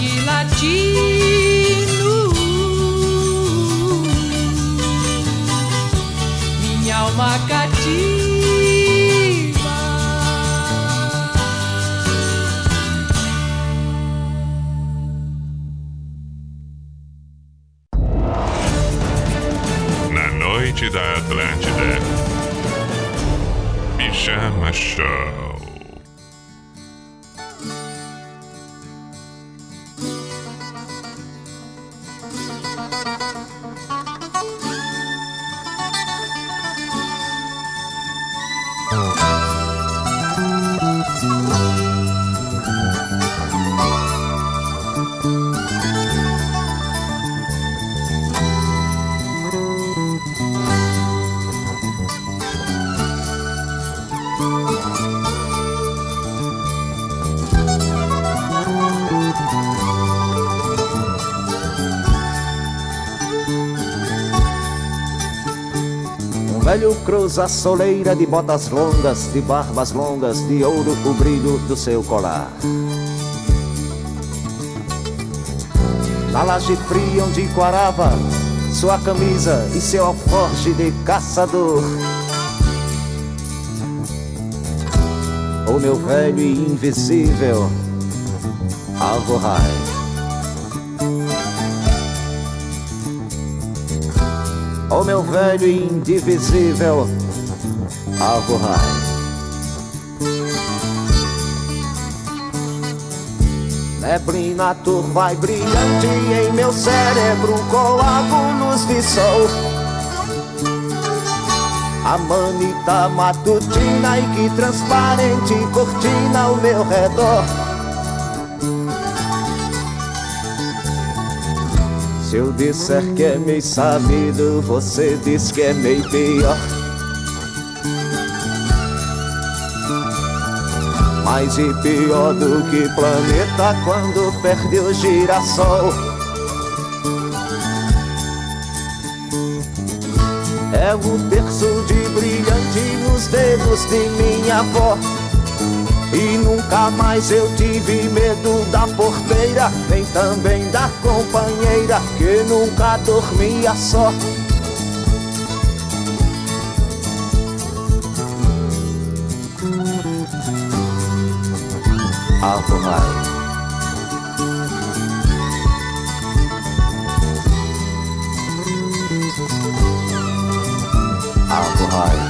sangue latino, minha alma cativa. Cruza a soleira de botas longas, de barbas longas, de ouro o brilho do seu colar. Na laje fria onde quarava, sua camisa e seu alforje de caçador. O meu velho e invisível Alvorrai. O meu velho e indivisível Alvorrai. Neblina turva e brilhante em meu cérebro coágulos de sol. A manita matutina e que transparente cortina ao meu redor. Se eu disser que é meio sabido, você diz que é meio pior. Mais e pior do que planeta quando perde o girassol. É o terço de brilhante nos dedos de minha avó. E nunca mais eu tive medo da porteira, nem também da companheira que nunca dormia só. Alvorrai. Alvorrai.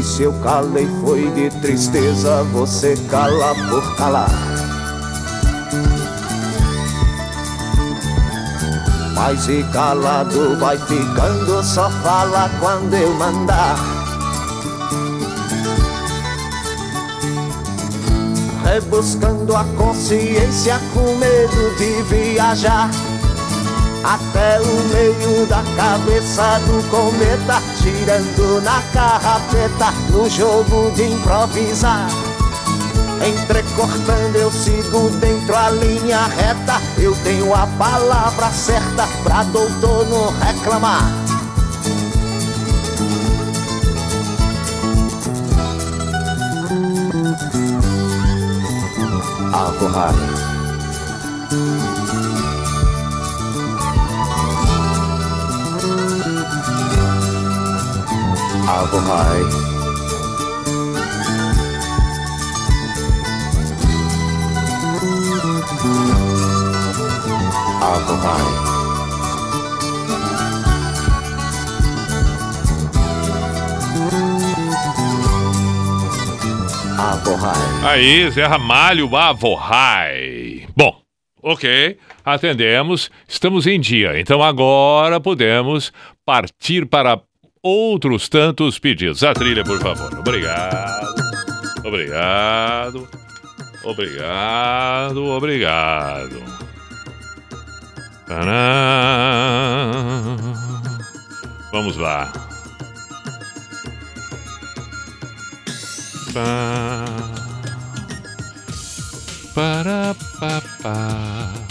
E se eu calei foi de tristeza, você cala por calar. Mas e calado vai ficando, só fala quando eu mandar. Rebuscando a consciência com medo de viajar. Até o meio da cabeça do cometa, girando na carrapeta, no jogo de improvisar. Entrecortando eu sigo dentro a linha reta. Eu tenho a palavra certa pra doutor não reclamar Avorrai Avorrai Avorrai Aí, Zé Ramalho Avorrai. Bom, ok, atendemos, estamos em dia, então agora podemos partir para outros tantos pedidos. A trilha, por favor. Obrigado. Obrigado. Obrigado, obrigado. Tadã. Vamos lá. Pá. Pá, pá.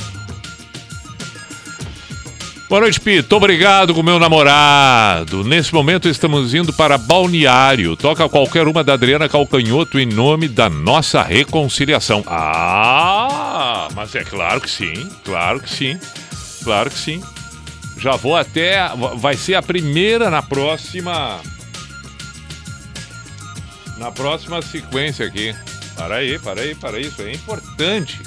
Boa noite, Pito. Obrigado com meu namorado. Nesse momento estamos indo para Balneário. Toca qualquer uma da Adriana Calcanhoto em nome da nossa reconciliação. Ah, mas é claro que sim. Claro que sim. Claro que sim. Já vou até. Vai ser a primeira na próxima. Na próxima sequência aqui. Para aí, para aí, para aí. Isso é importante.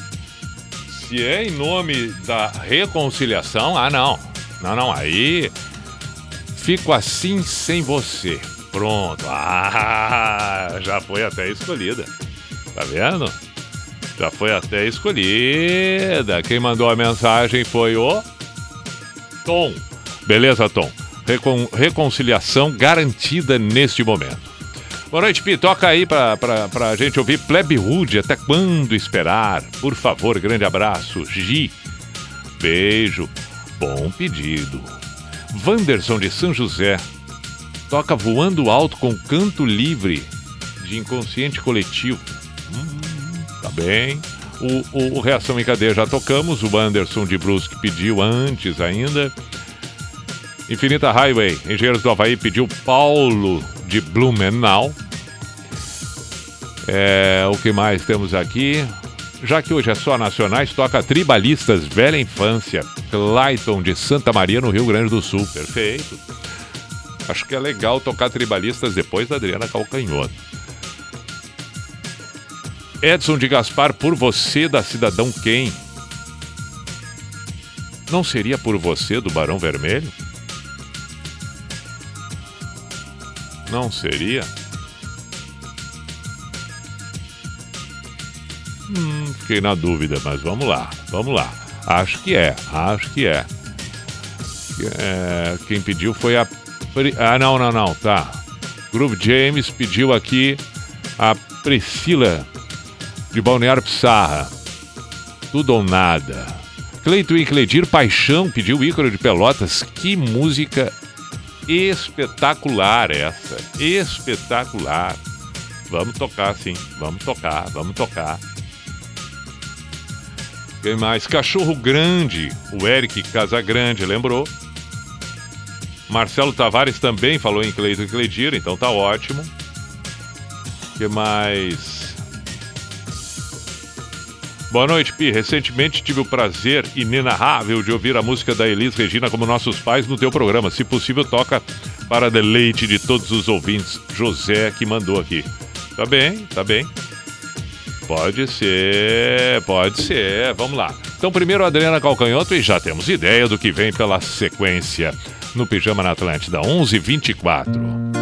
Se é em nome da reconciliação, ah, não. Não, não, aí fico assim sem você. Pronto. Ah, já foi até escolhida. Tá vendo? Já foi até escolhida. Quem mandou a mensagem foi o Tom. Beleza, Tom? Recon reconciliação garantida neste momento. Boa noite, Pi. Toca aí pra, pra, pra gente ouvir Plebe Rude. Até quando esperar? Por favor, grande abraço. Gi. Beijo. Bom pedido. Wanderson de São José. Toca voando alto com canto livre de inconsciente coletivo. Hum, tá bem. O, o, o Reação em Cadeia já tocamos. O Wanderson de Brusque pediu antes ainda. Infinita Highway, Engenheiros do Havaí pediu Paulo de Blumenau. É, o que mais temos aqui? Já que hoje é só nacionais, toca Tribalistas Velha Infância, Clayton de Santa Maria, no Rio Grande do Sul. Perfeito. Acho que é legal tocar Tribalistas depois da Adriana Calcanhoto. Edson de Gaspar, por você, da Cidadão Quem? Não seria por você, do Barão Vermelho? Não seria? Hum, fiquei na dúvida, mas vamos lá, vamos lá. Acho que é, acho que é. é quem pediu foi a. Ah, não, não, não, tá. Groove James pediu aqui a Priscila de Balneário Pissarra. Tudo ou nada. Cleiton e Cledir Paixão pediu Ícaro de Pelotas. Que música espetacular essa. Espetacular. Vamos tocar sim, vamos tocar, vamos tocar. Quem mais? Cachorro Grande, o Eric Casagrande lembrou. Marcelo Tavares também falou em Cleiton e Cleidira, então tá ótimo. que mais? Boa noite, Pi. Recentemente tive o prazer inenarrável de ouvir a música da Elis Regina como Nossos Pais no teu programa. Se possível, toca para deleite de todos os ouvintes. José que mandou aqui. Tá bem, tá bem. Pode ser, pode ser. Vamos lá. Então, primeiro Adriana Calcanhoto e já temos ideia do que vem pela sequência no Pijama na Atlântida 11:24.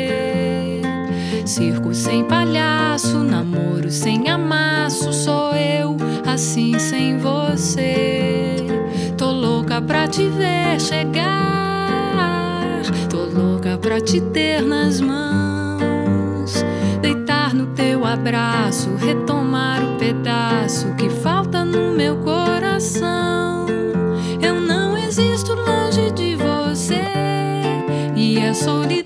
Circo sem palhaço, namoro sem amasso. Sou eu, assim sem você. Tô louca pra te ver chegar. Tô louca pra te ter nas mãos. Deitar no teu abraço, retomar o pedaço que falta no meu coração. Eu não existo longe de você. E a solidão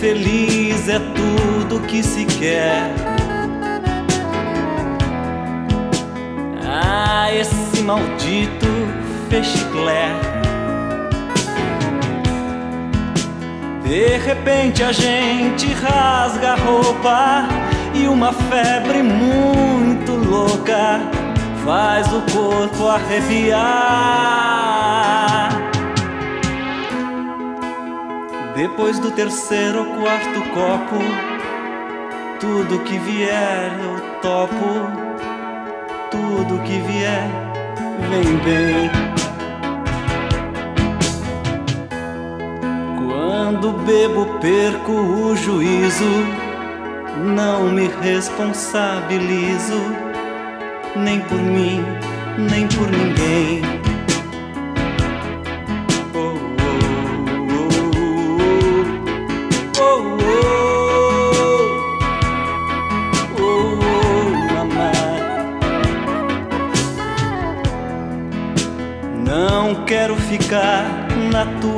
feliz é tudo que se quer. Ah, esse maldito fechiclé. De repente a gente rasga a roupa e uma febre muito louca faz o corpo arrepiar. Depois do terceiro ou quarto copo, tudo que vier eu topo, tudo que vier vem bem. Quando bebo, perco o juízo, não me responsabilizo, nem por mim, nem por ninguém.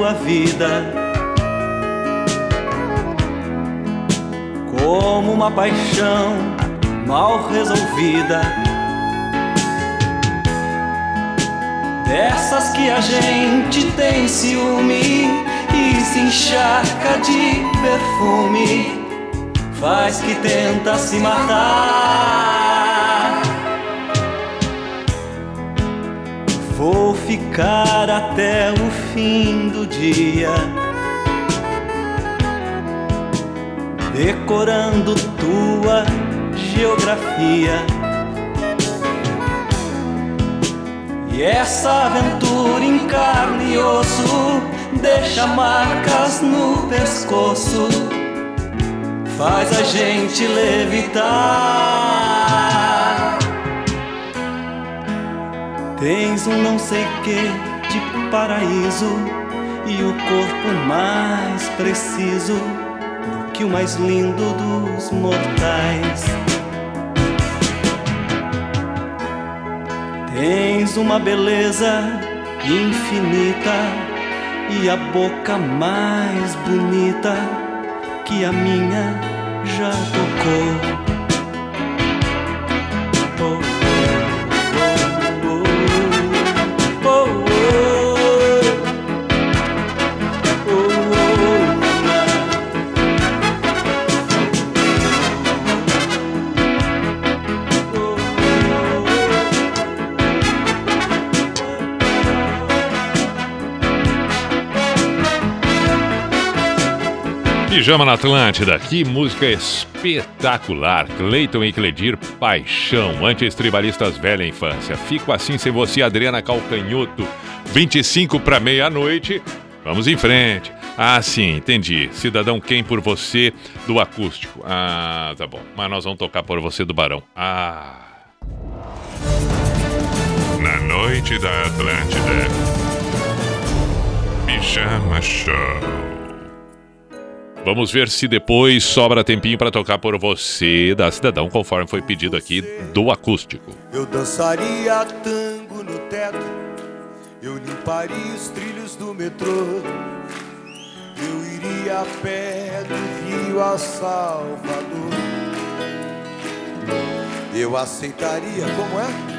Tua vida como uma paixão mal resolvida. Dessas que a gente tem ciúme e se encharca de perfume, faz que tenta se matar. Vou ficar até o fim do dia, decorando tua geografia. E essa aventura em carne e osso deixa marcas no pescoço, faz a gente levitar. Tens um não sei que paraíso e o corpo mais preciso do que o mais lindo dos mortais. Tens uma beleza infinita e a boca mais bonita que a minha já tocou. Pijama na Atlântida, que música espetacular. Cleiton e Cledir, Paixão, anti-estribalistas velha infância. Fico assim sem você, Adriana Calcanhoto. 25 para meia-noite. Vamos em frente. Ah, sim, entendi. Cidadão Quem por você do acústico. Ah, tá bom. Mas nós vamos tocar por você do Barão. Ah. Na noite da Atlântida. Pijama Show. Vamos ver se depois sobra tempinho para tocar por você da Cidadão, conforme foi pedido aqui do acústico. Eu dançaria tango no teto, eu limparia os trilhos do metrô, eu iria a pé do Rio a Salvador. Eu aceitaria, como é?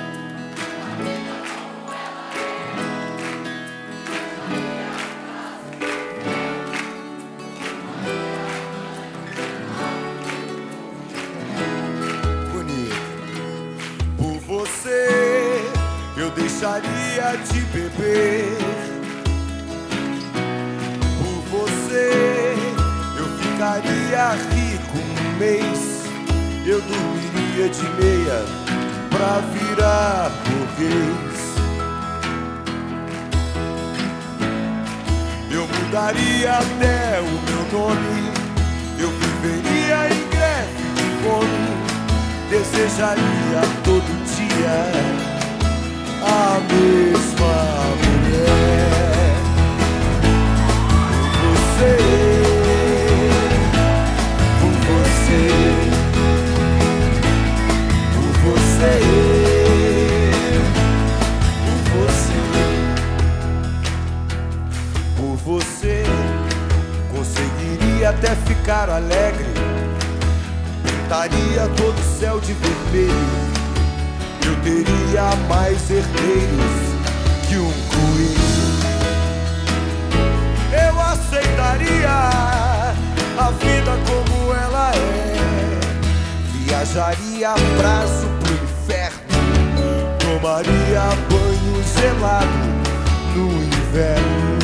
Deixaria de beber. Por você eu ficaria rico um mês. Eu dormiria de meia pra virar burguês. Eu mudaria até o meu nome. Eu viveria em greve de fome. Desejaria todo dia até ficar alegre. Pintaria todo o céu de vermelho. Teria mais herdeiros que um coelho. Eu aceitaria a vida como ela é. Viajaria a prazo pro inferno. Tomaria banho gelado no inverno.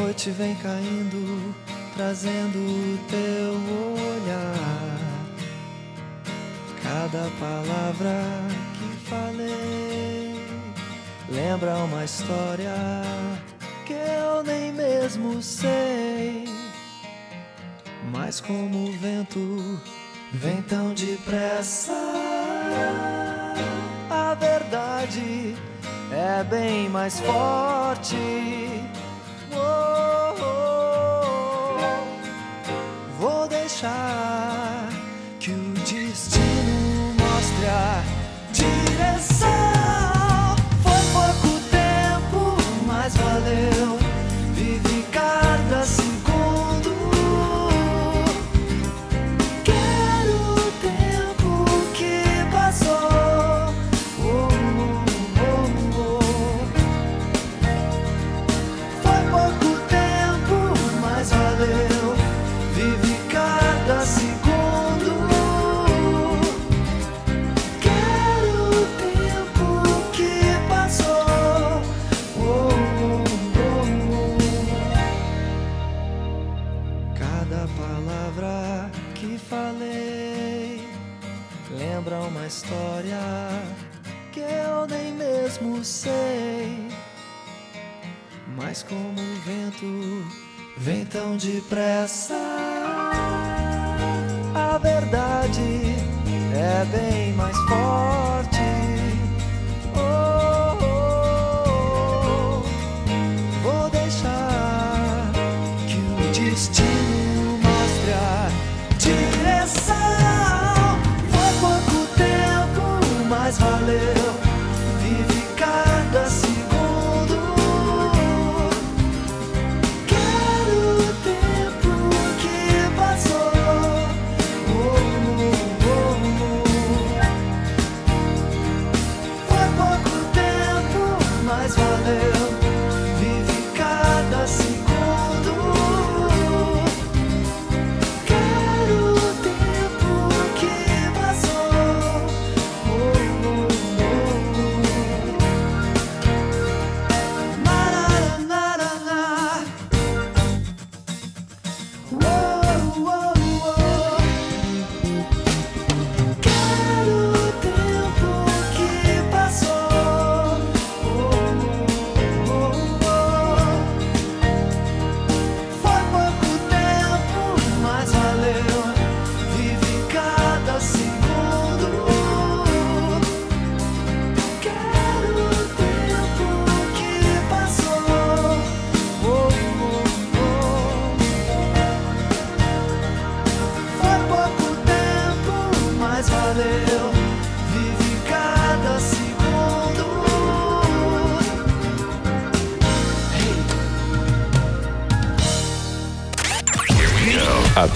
Noite vem caindo, trazendo o teu olhar. Cada palavra que falei lembra uma história que eu nem mesmo sei. Mas como o vento vem tão depressa, a verdade é bem mais forte. como o vento, vem tão depressa. A verdade é bem mais forte.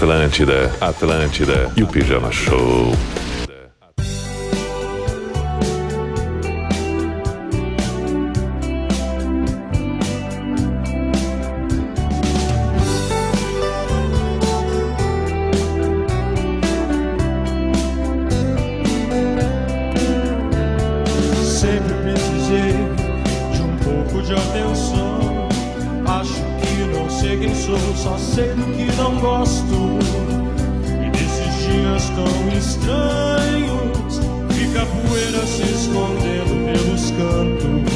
Atlântida, Atlântida e o Pijama Show. Sempre precisei de um pouco de atenção sou, só sei do que não gosto. E nesses dias tão estranhos, fica a poeira se escondendo pelos cantos.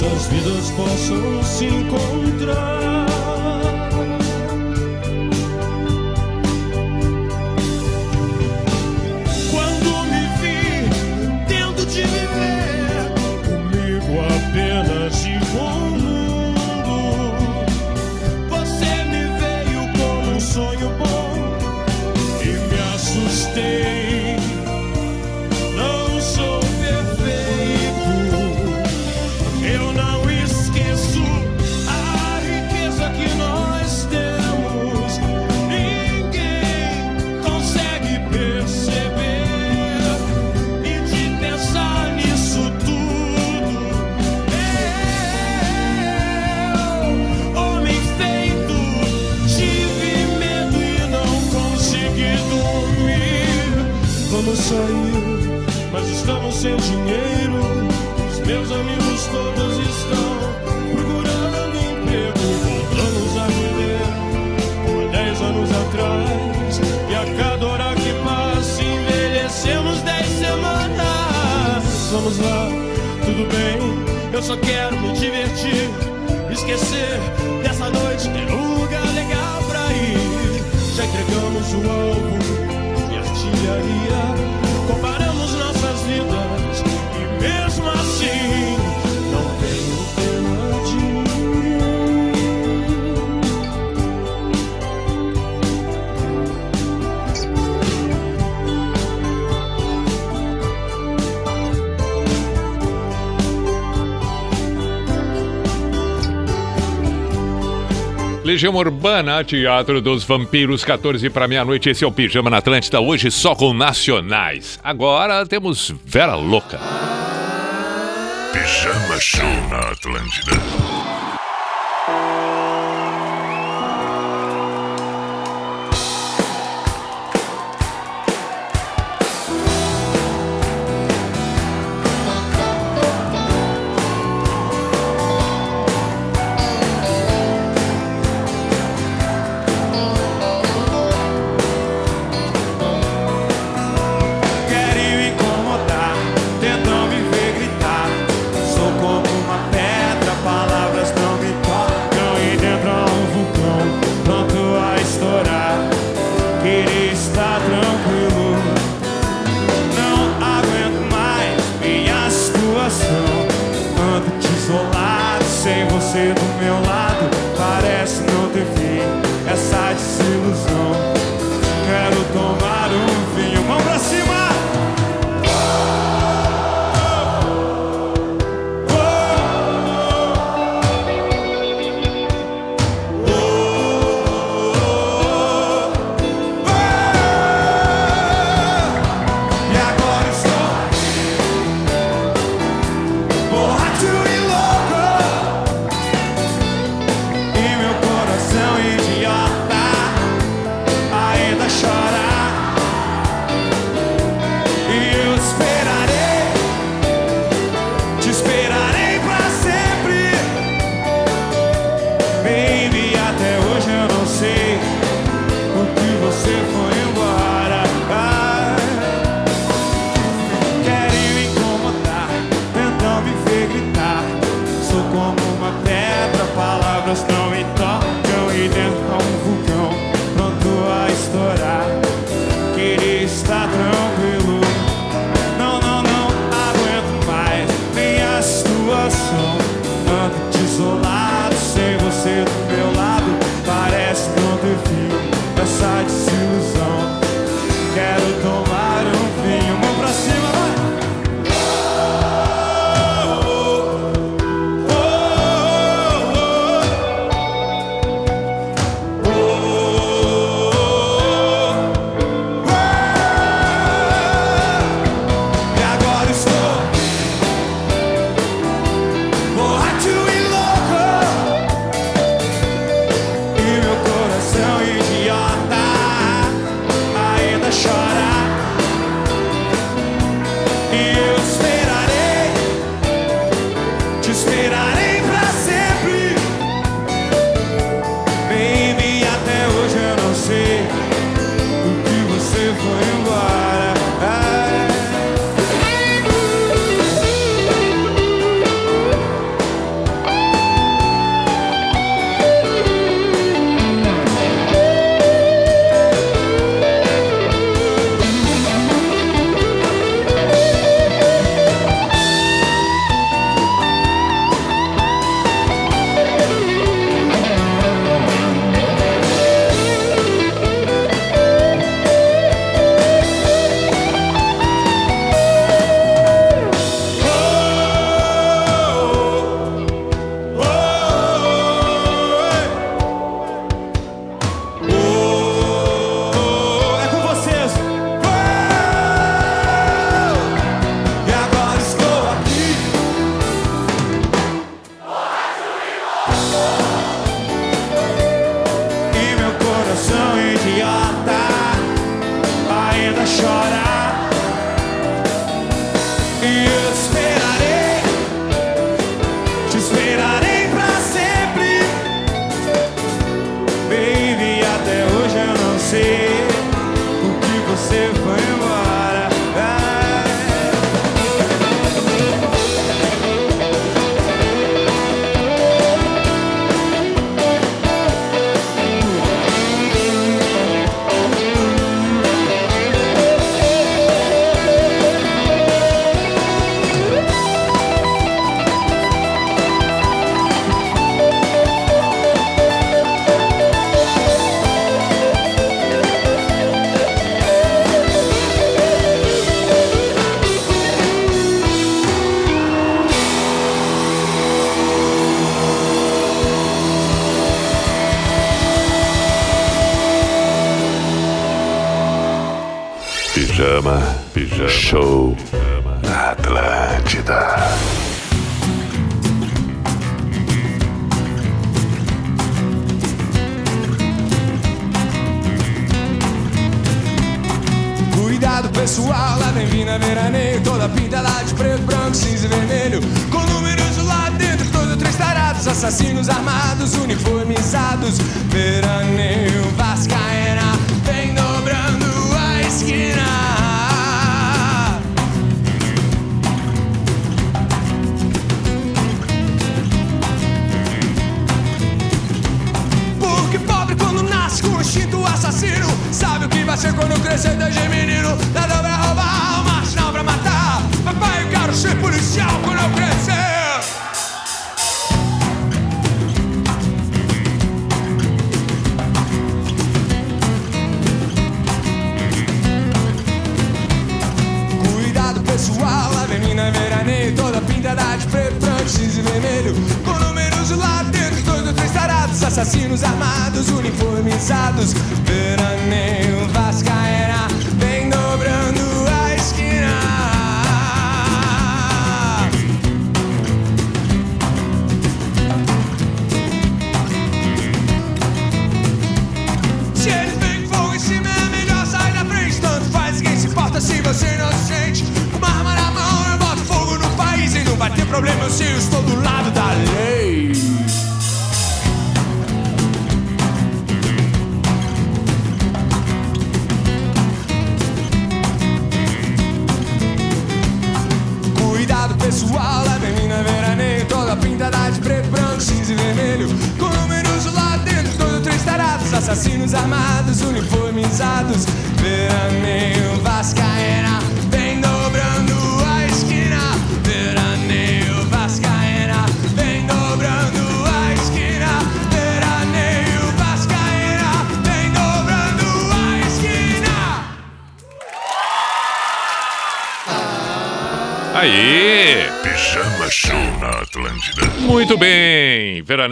nossas vidas possam se encontrar. O seu dinheiro. Os meus amigos todos estão procurando emprego. Voltamos a viver por dez anos atrás. E a cada hora que passa, envelhecemos dez semanas. Vamos lá, tudo bem. Eu só quero me divertir. Esquecer dessa noite, ter um lugar legal pra ir. Já entregamos o álbum e artilharia vencido. Legião Urbana, Teatro dos Vampiros, 14 para meia-noite. Esse é o Pijama na Atlântida, hoje só com nacionais. Agora temos Vera Louca. Pijama Show na Atlântida.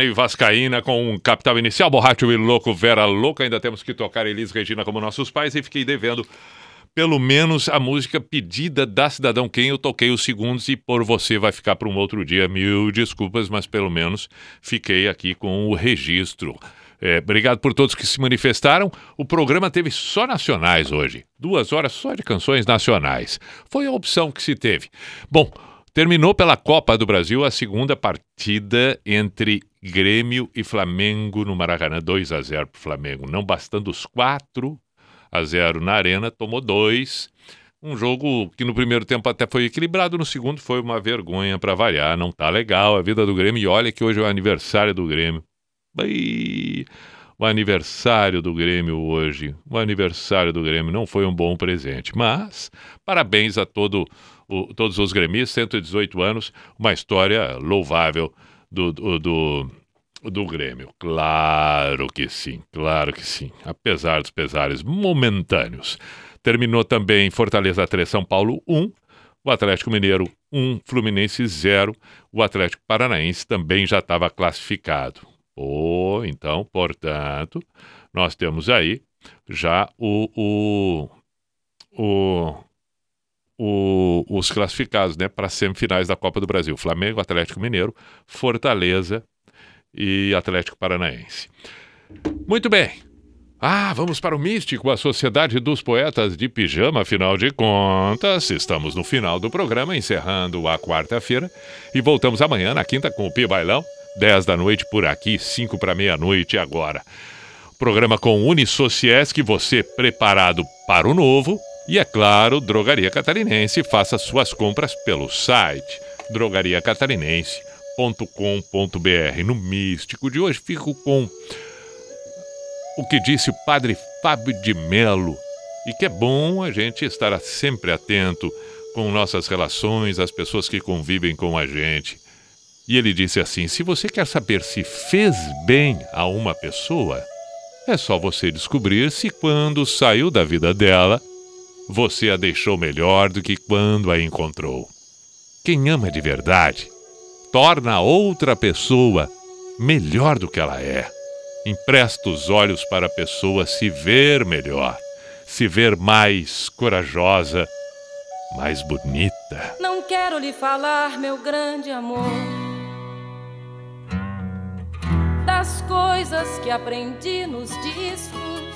Veraneio Vascaína com um capital inicial, Borracho e Louco, Vera Louca. Ainda temos que tocar Elis Regina como nossos pais e fiquei devendo pelo menos a música pedida da Cidadão Quem eu toquei os segundos e por você vai ficar para um outro dia. Mil desculpas, mas pelo menos fiquei aqui com o registro. É, obrigado por todos que se manifestaram. O programa teve só nacionais hoje. Duas horas só de canções nacionais. Foi a opção que se teve. Bom, terminou pela Copa do Brasil a segunda partida entre Grêmio e Flamengo no Maracanã. 2 a 0 para o Flamengo. Não bastando os 4 a 0 na Arena, tomou dois. Um jogo que no primeiro tempo até foi equilibrado, no segundo foi uma vergonha para variar. Não tá legal a vida do Grêmio. E olha que hoje é o aniversário do Grêmio. O aniversário do Grêmio hoje, o aniversário do Grêmio não foi um bom presente, mas parabéns a todo, o- todos os gremistas, 118 anos, uma história louvável do, do, do, do Grêmio. Claro que sim, claro que sim, apesar dos pesares momentâneos. Terminou também Fortaleza 3, São Paulo 1, o Atlético Mineiro 1, Fluminense 0, o Atlético Paranaense também já estava classificado. Ou então, portanto, nós temos aí já o, o, o, o- os classificados né, para as semifinais da Copa do Brasil: Flamengo, Atlético Mineiro, Fortaleza e Atlético Paranaense. Muito bem. Ah, vamos para o Místico, a Sociedade dos Poetas de Pijama, afinal de contas. Estamos no final do programa, encerrando a quarta-feira. E voltamos amanhã, na quinta, com o Pi Bailão. 10 da noite por aqui, 5 para meia-noite agora. Programa com Unisociesc, você preparado para o novo. E é claro, Drogaria Catarinense, faça suas compras pelo site drogariacatarinense.com.br. No Místico de hoje fico com o que disse o padre Fábio de Melo e que é bom a gente estar sempre atento com nossas relações, as pessoas que convivem com a gente. E ele disse assim: se você quer saber se fez bem a uma pessoa, é só você descobrir se quando saiu da vida dela, você a deixou melhor do que quando a encontrou. Quem ama de verdade torna a outra pessoa melhor do que ela é. Empresta os olhos para a pessoa se ver melhor, se ver mais corajosa, mais bonita. Não quero lhe falar, meu grande amor, das coisas que aprendi nos discos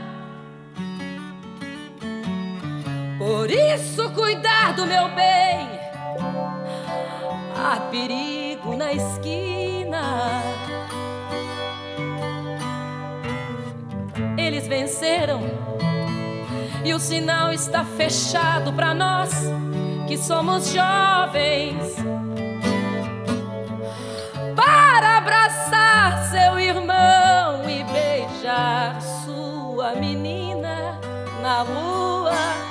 Por isso, cuidar do meu bem. Há perigo na esquina. Eles venceram e o sinal está fechado para nós que somos jovens. Para abraçar seu irmão e beijar sua menina na rua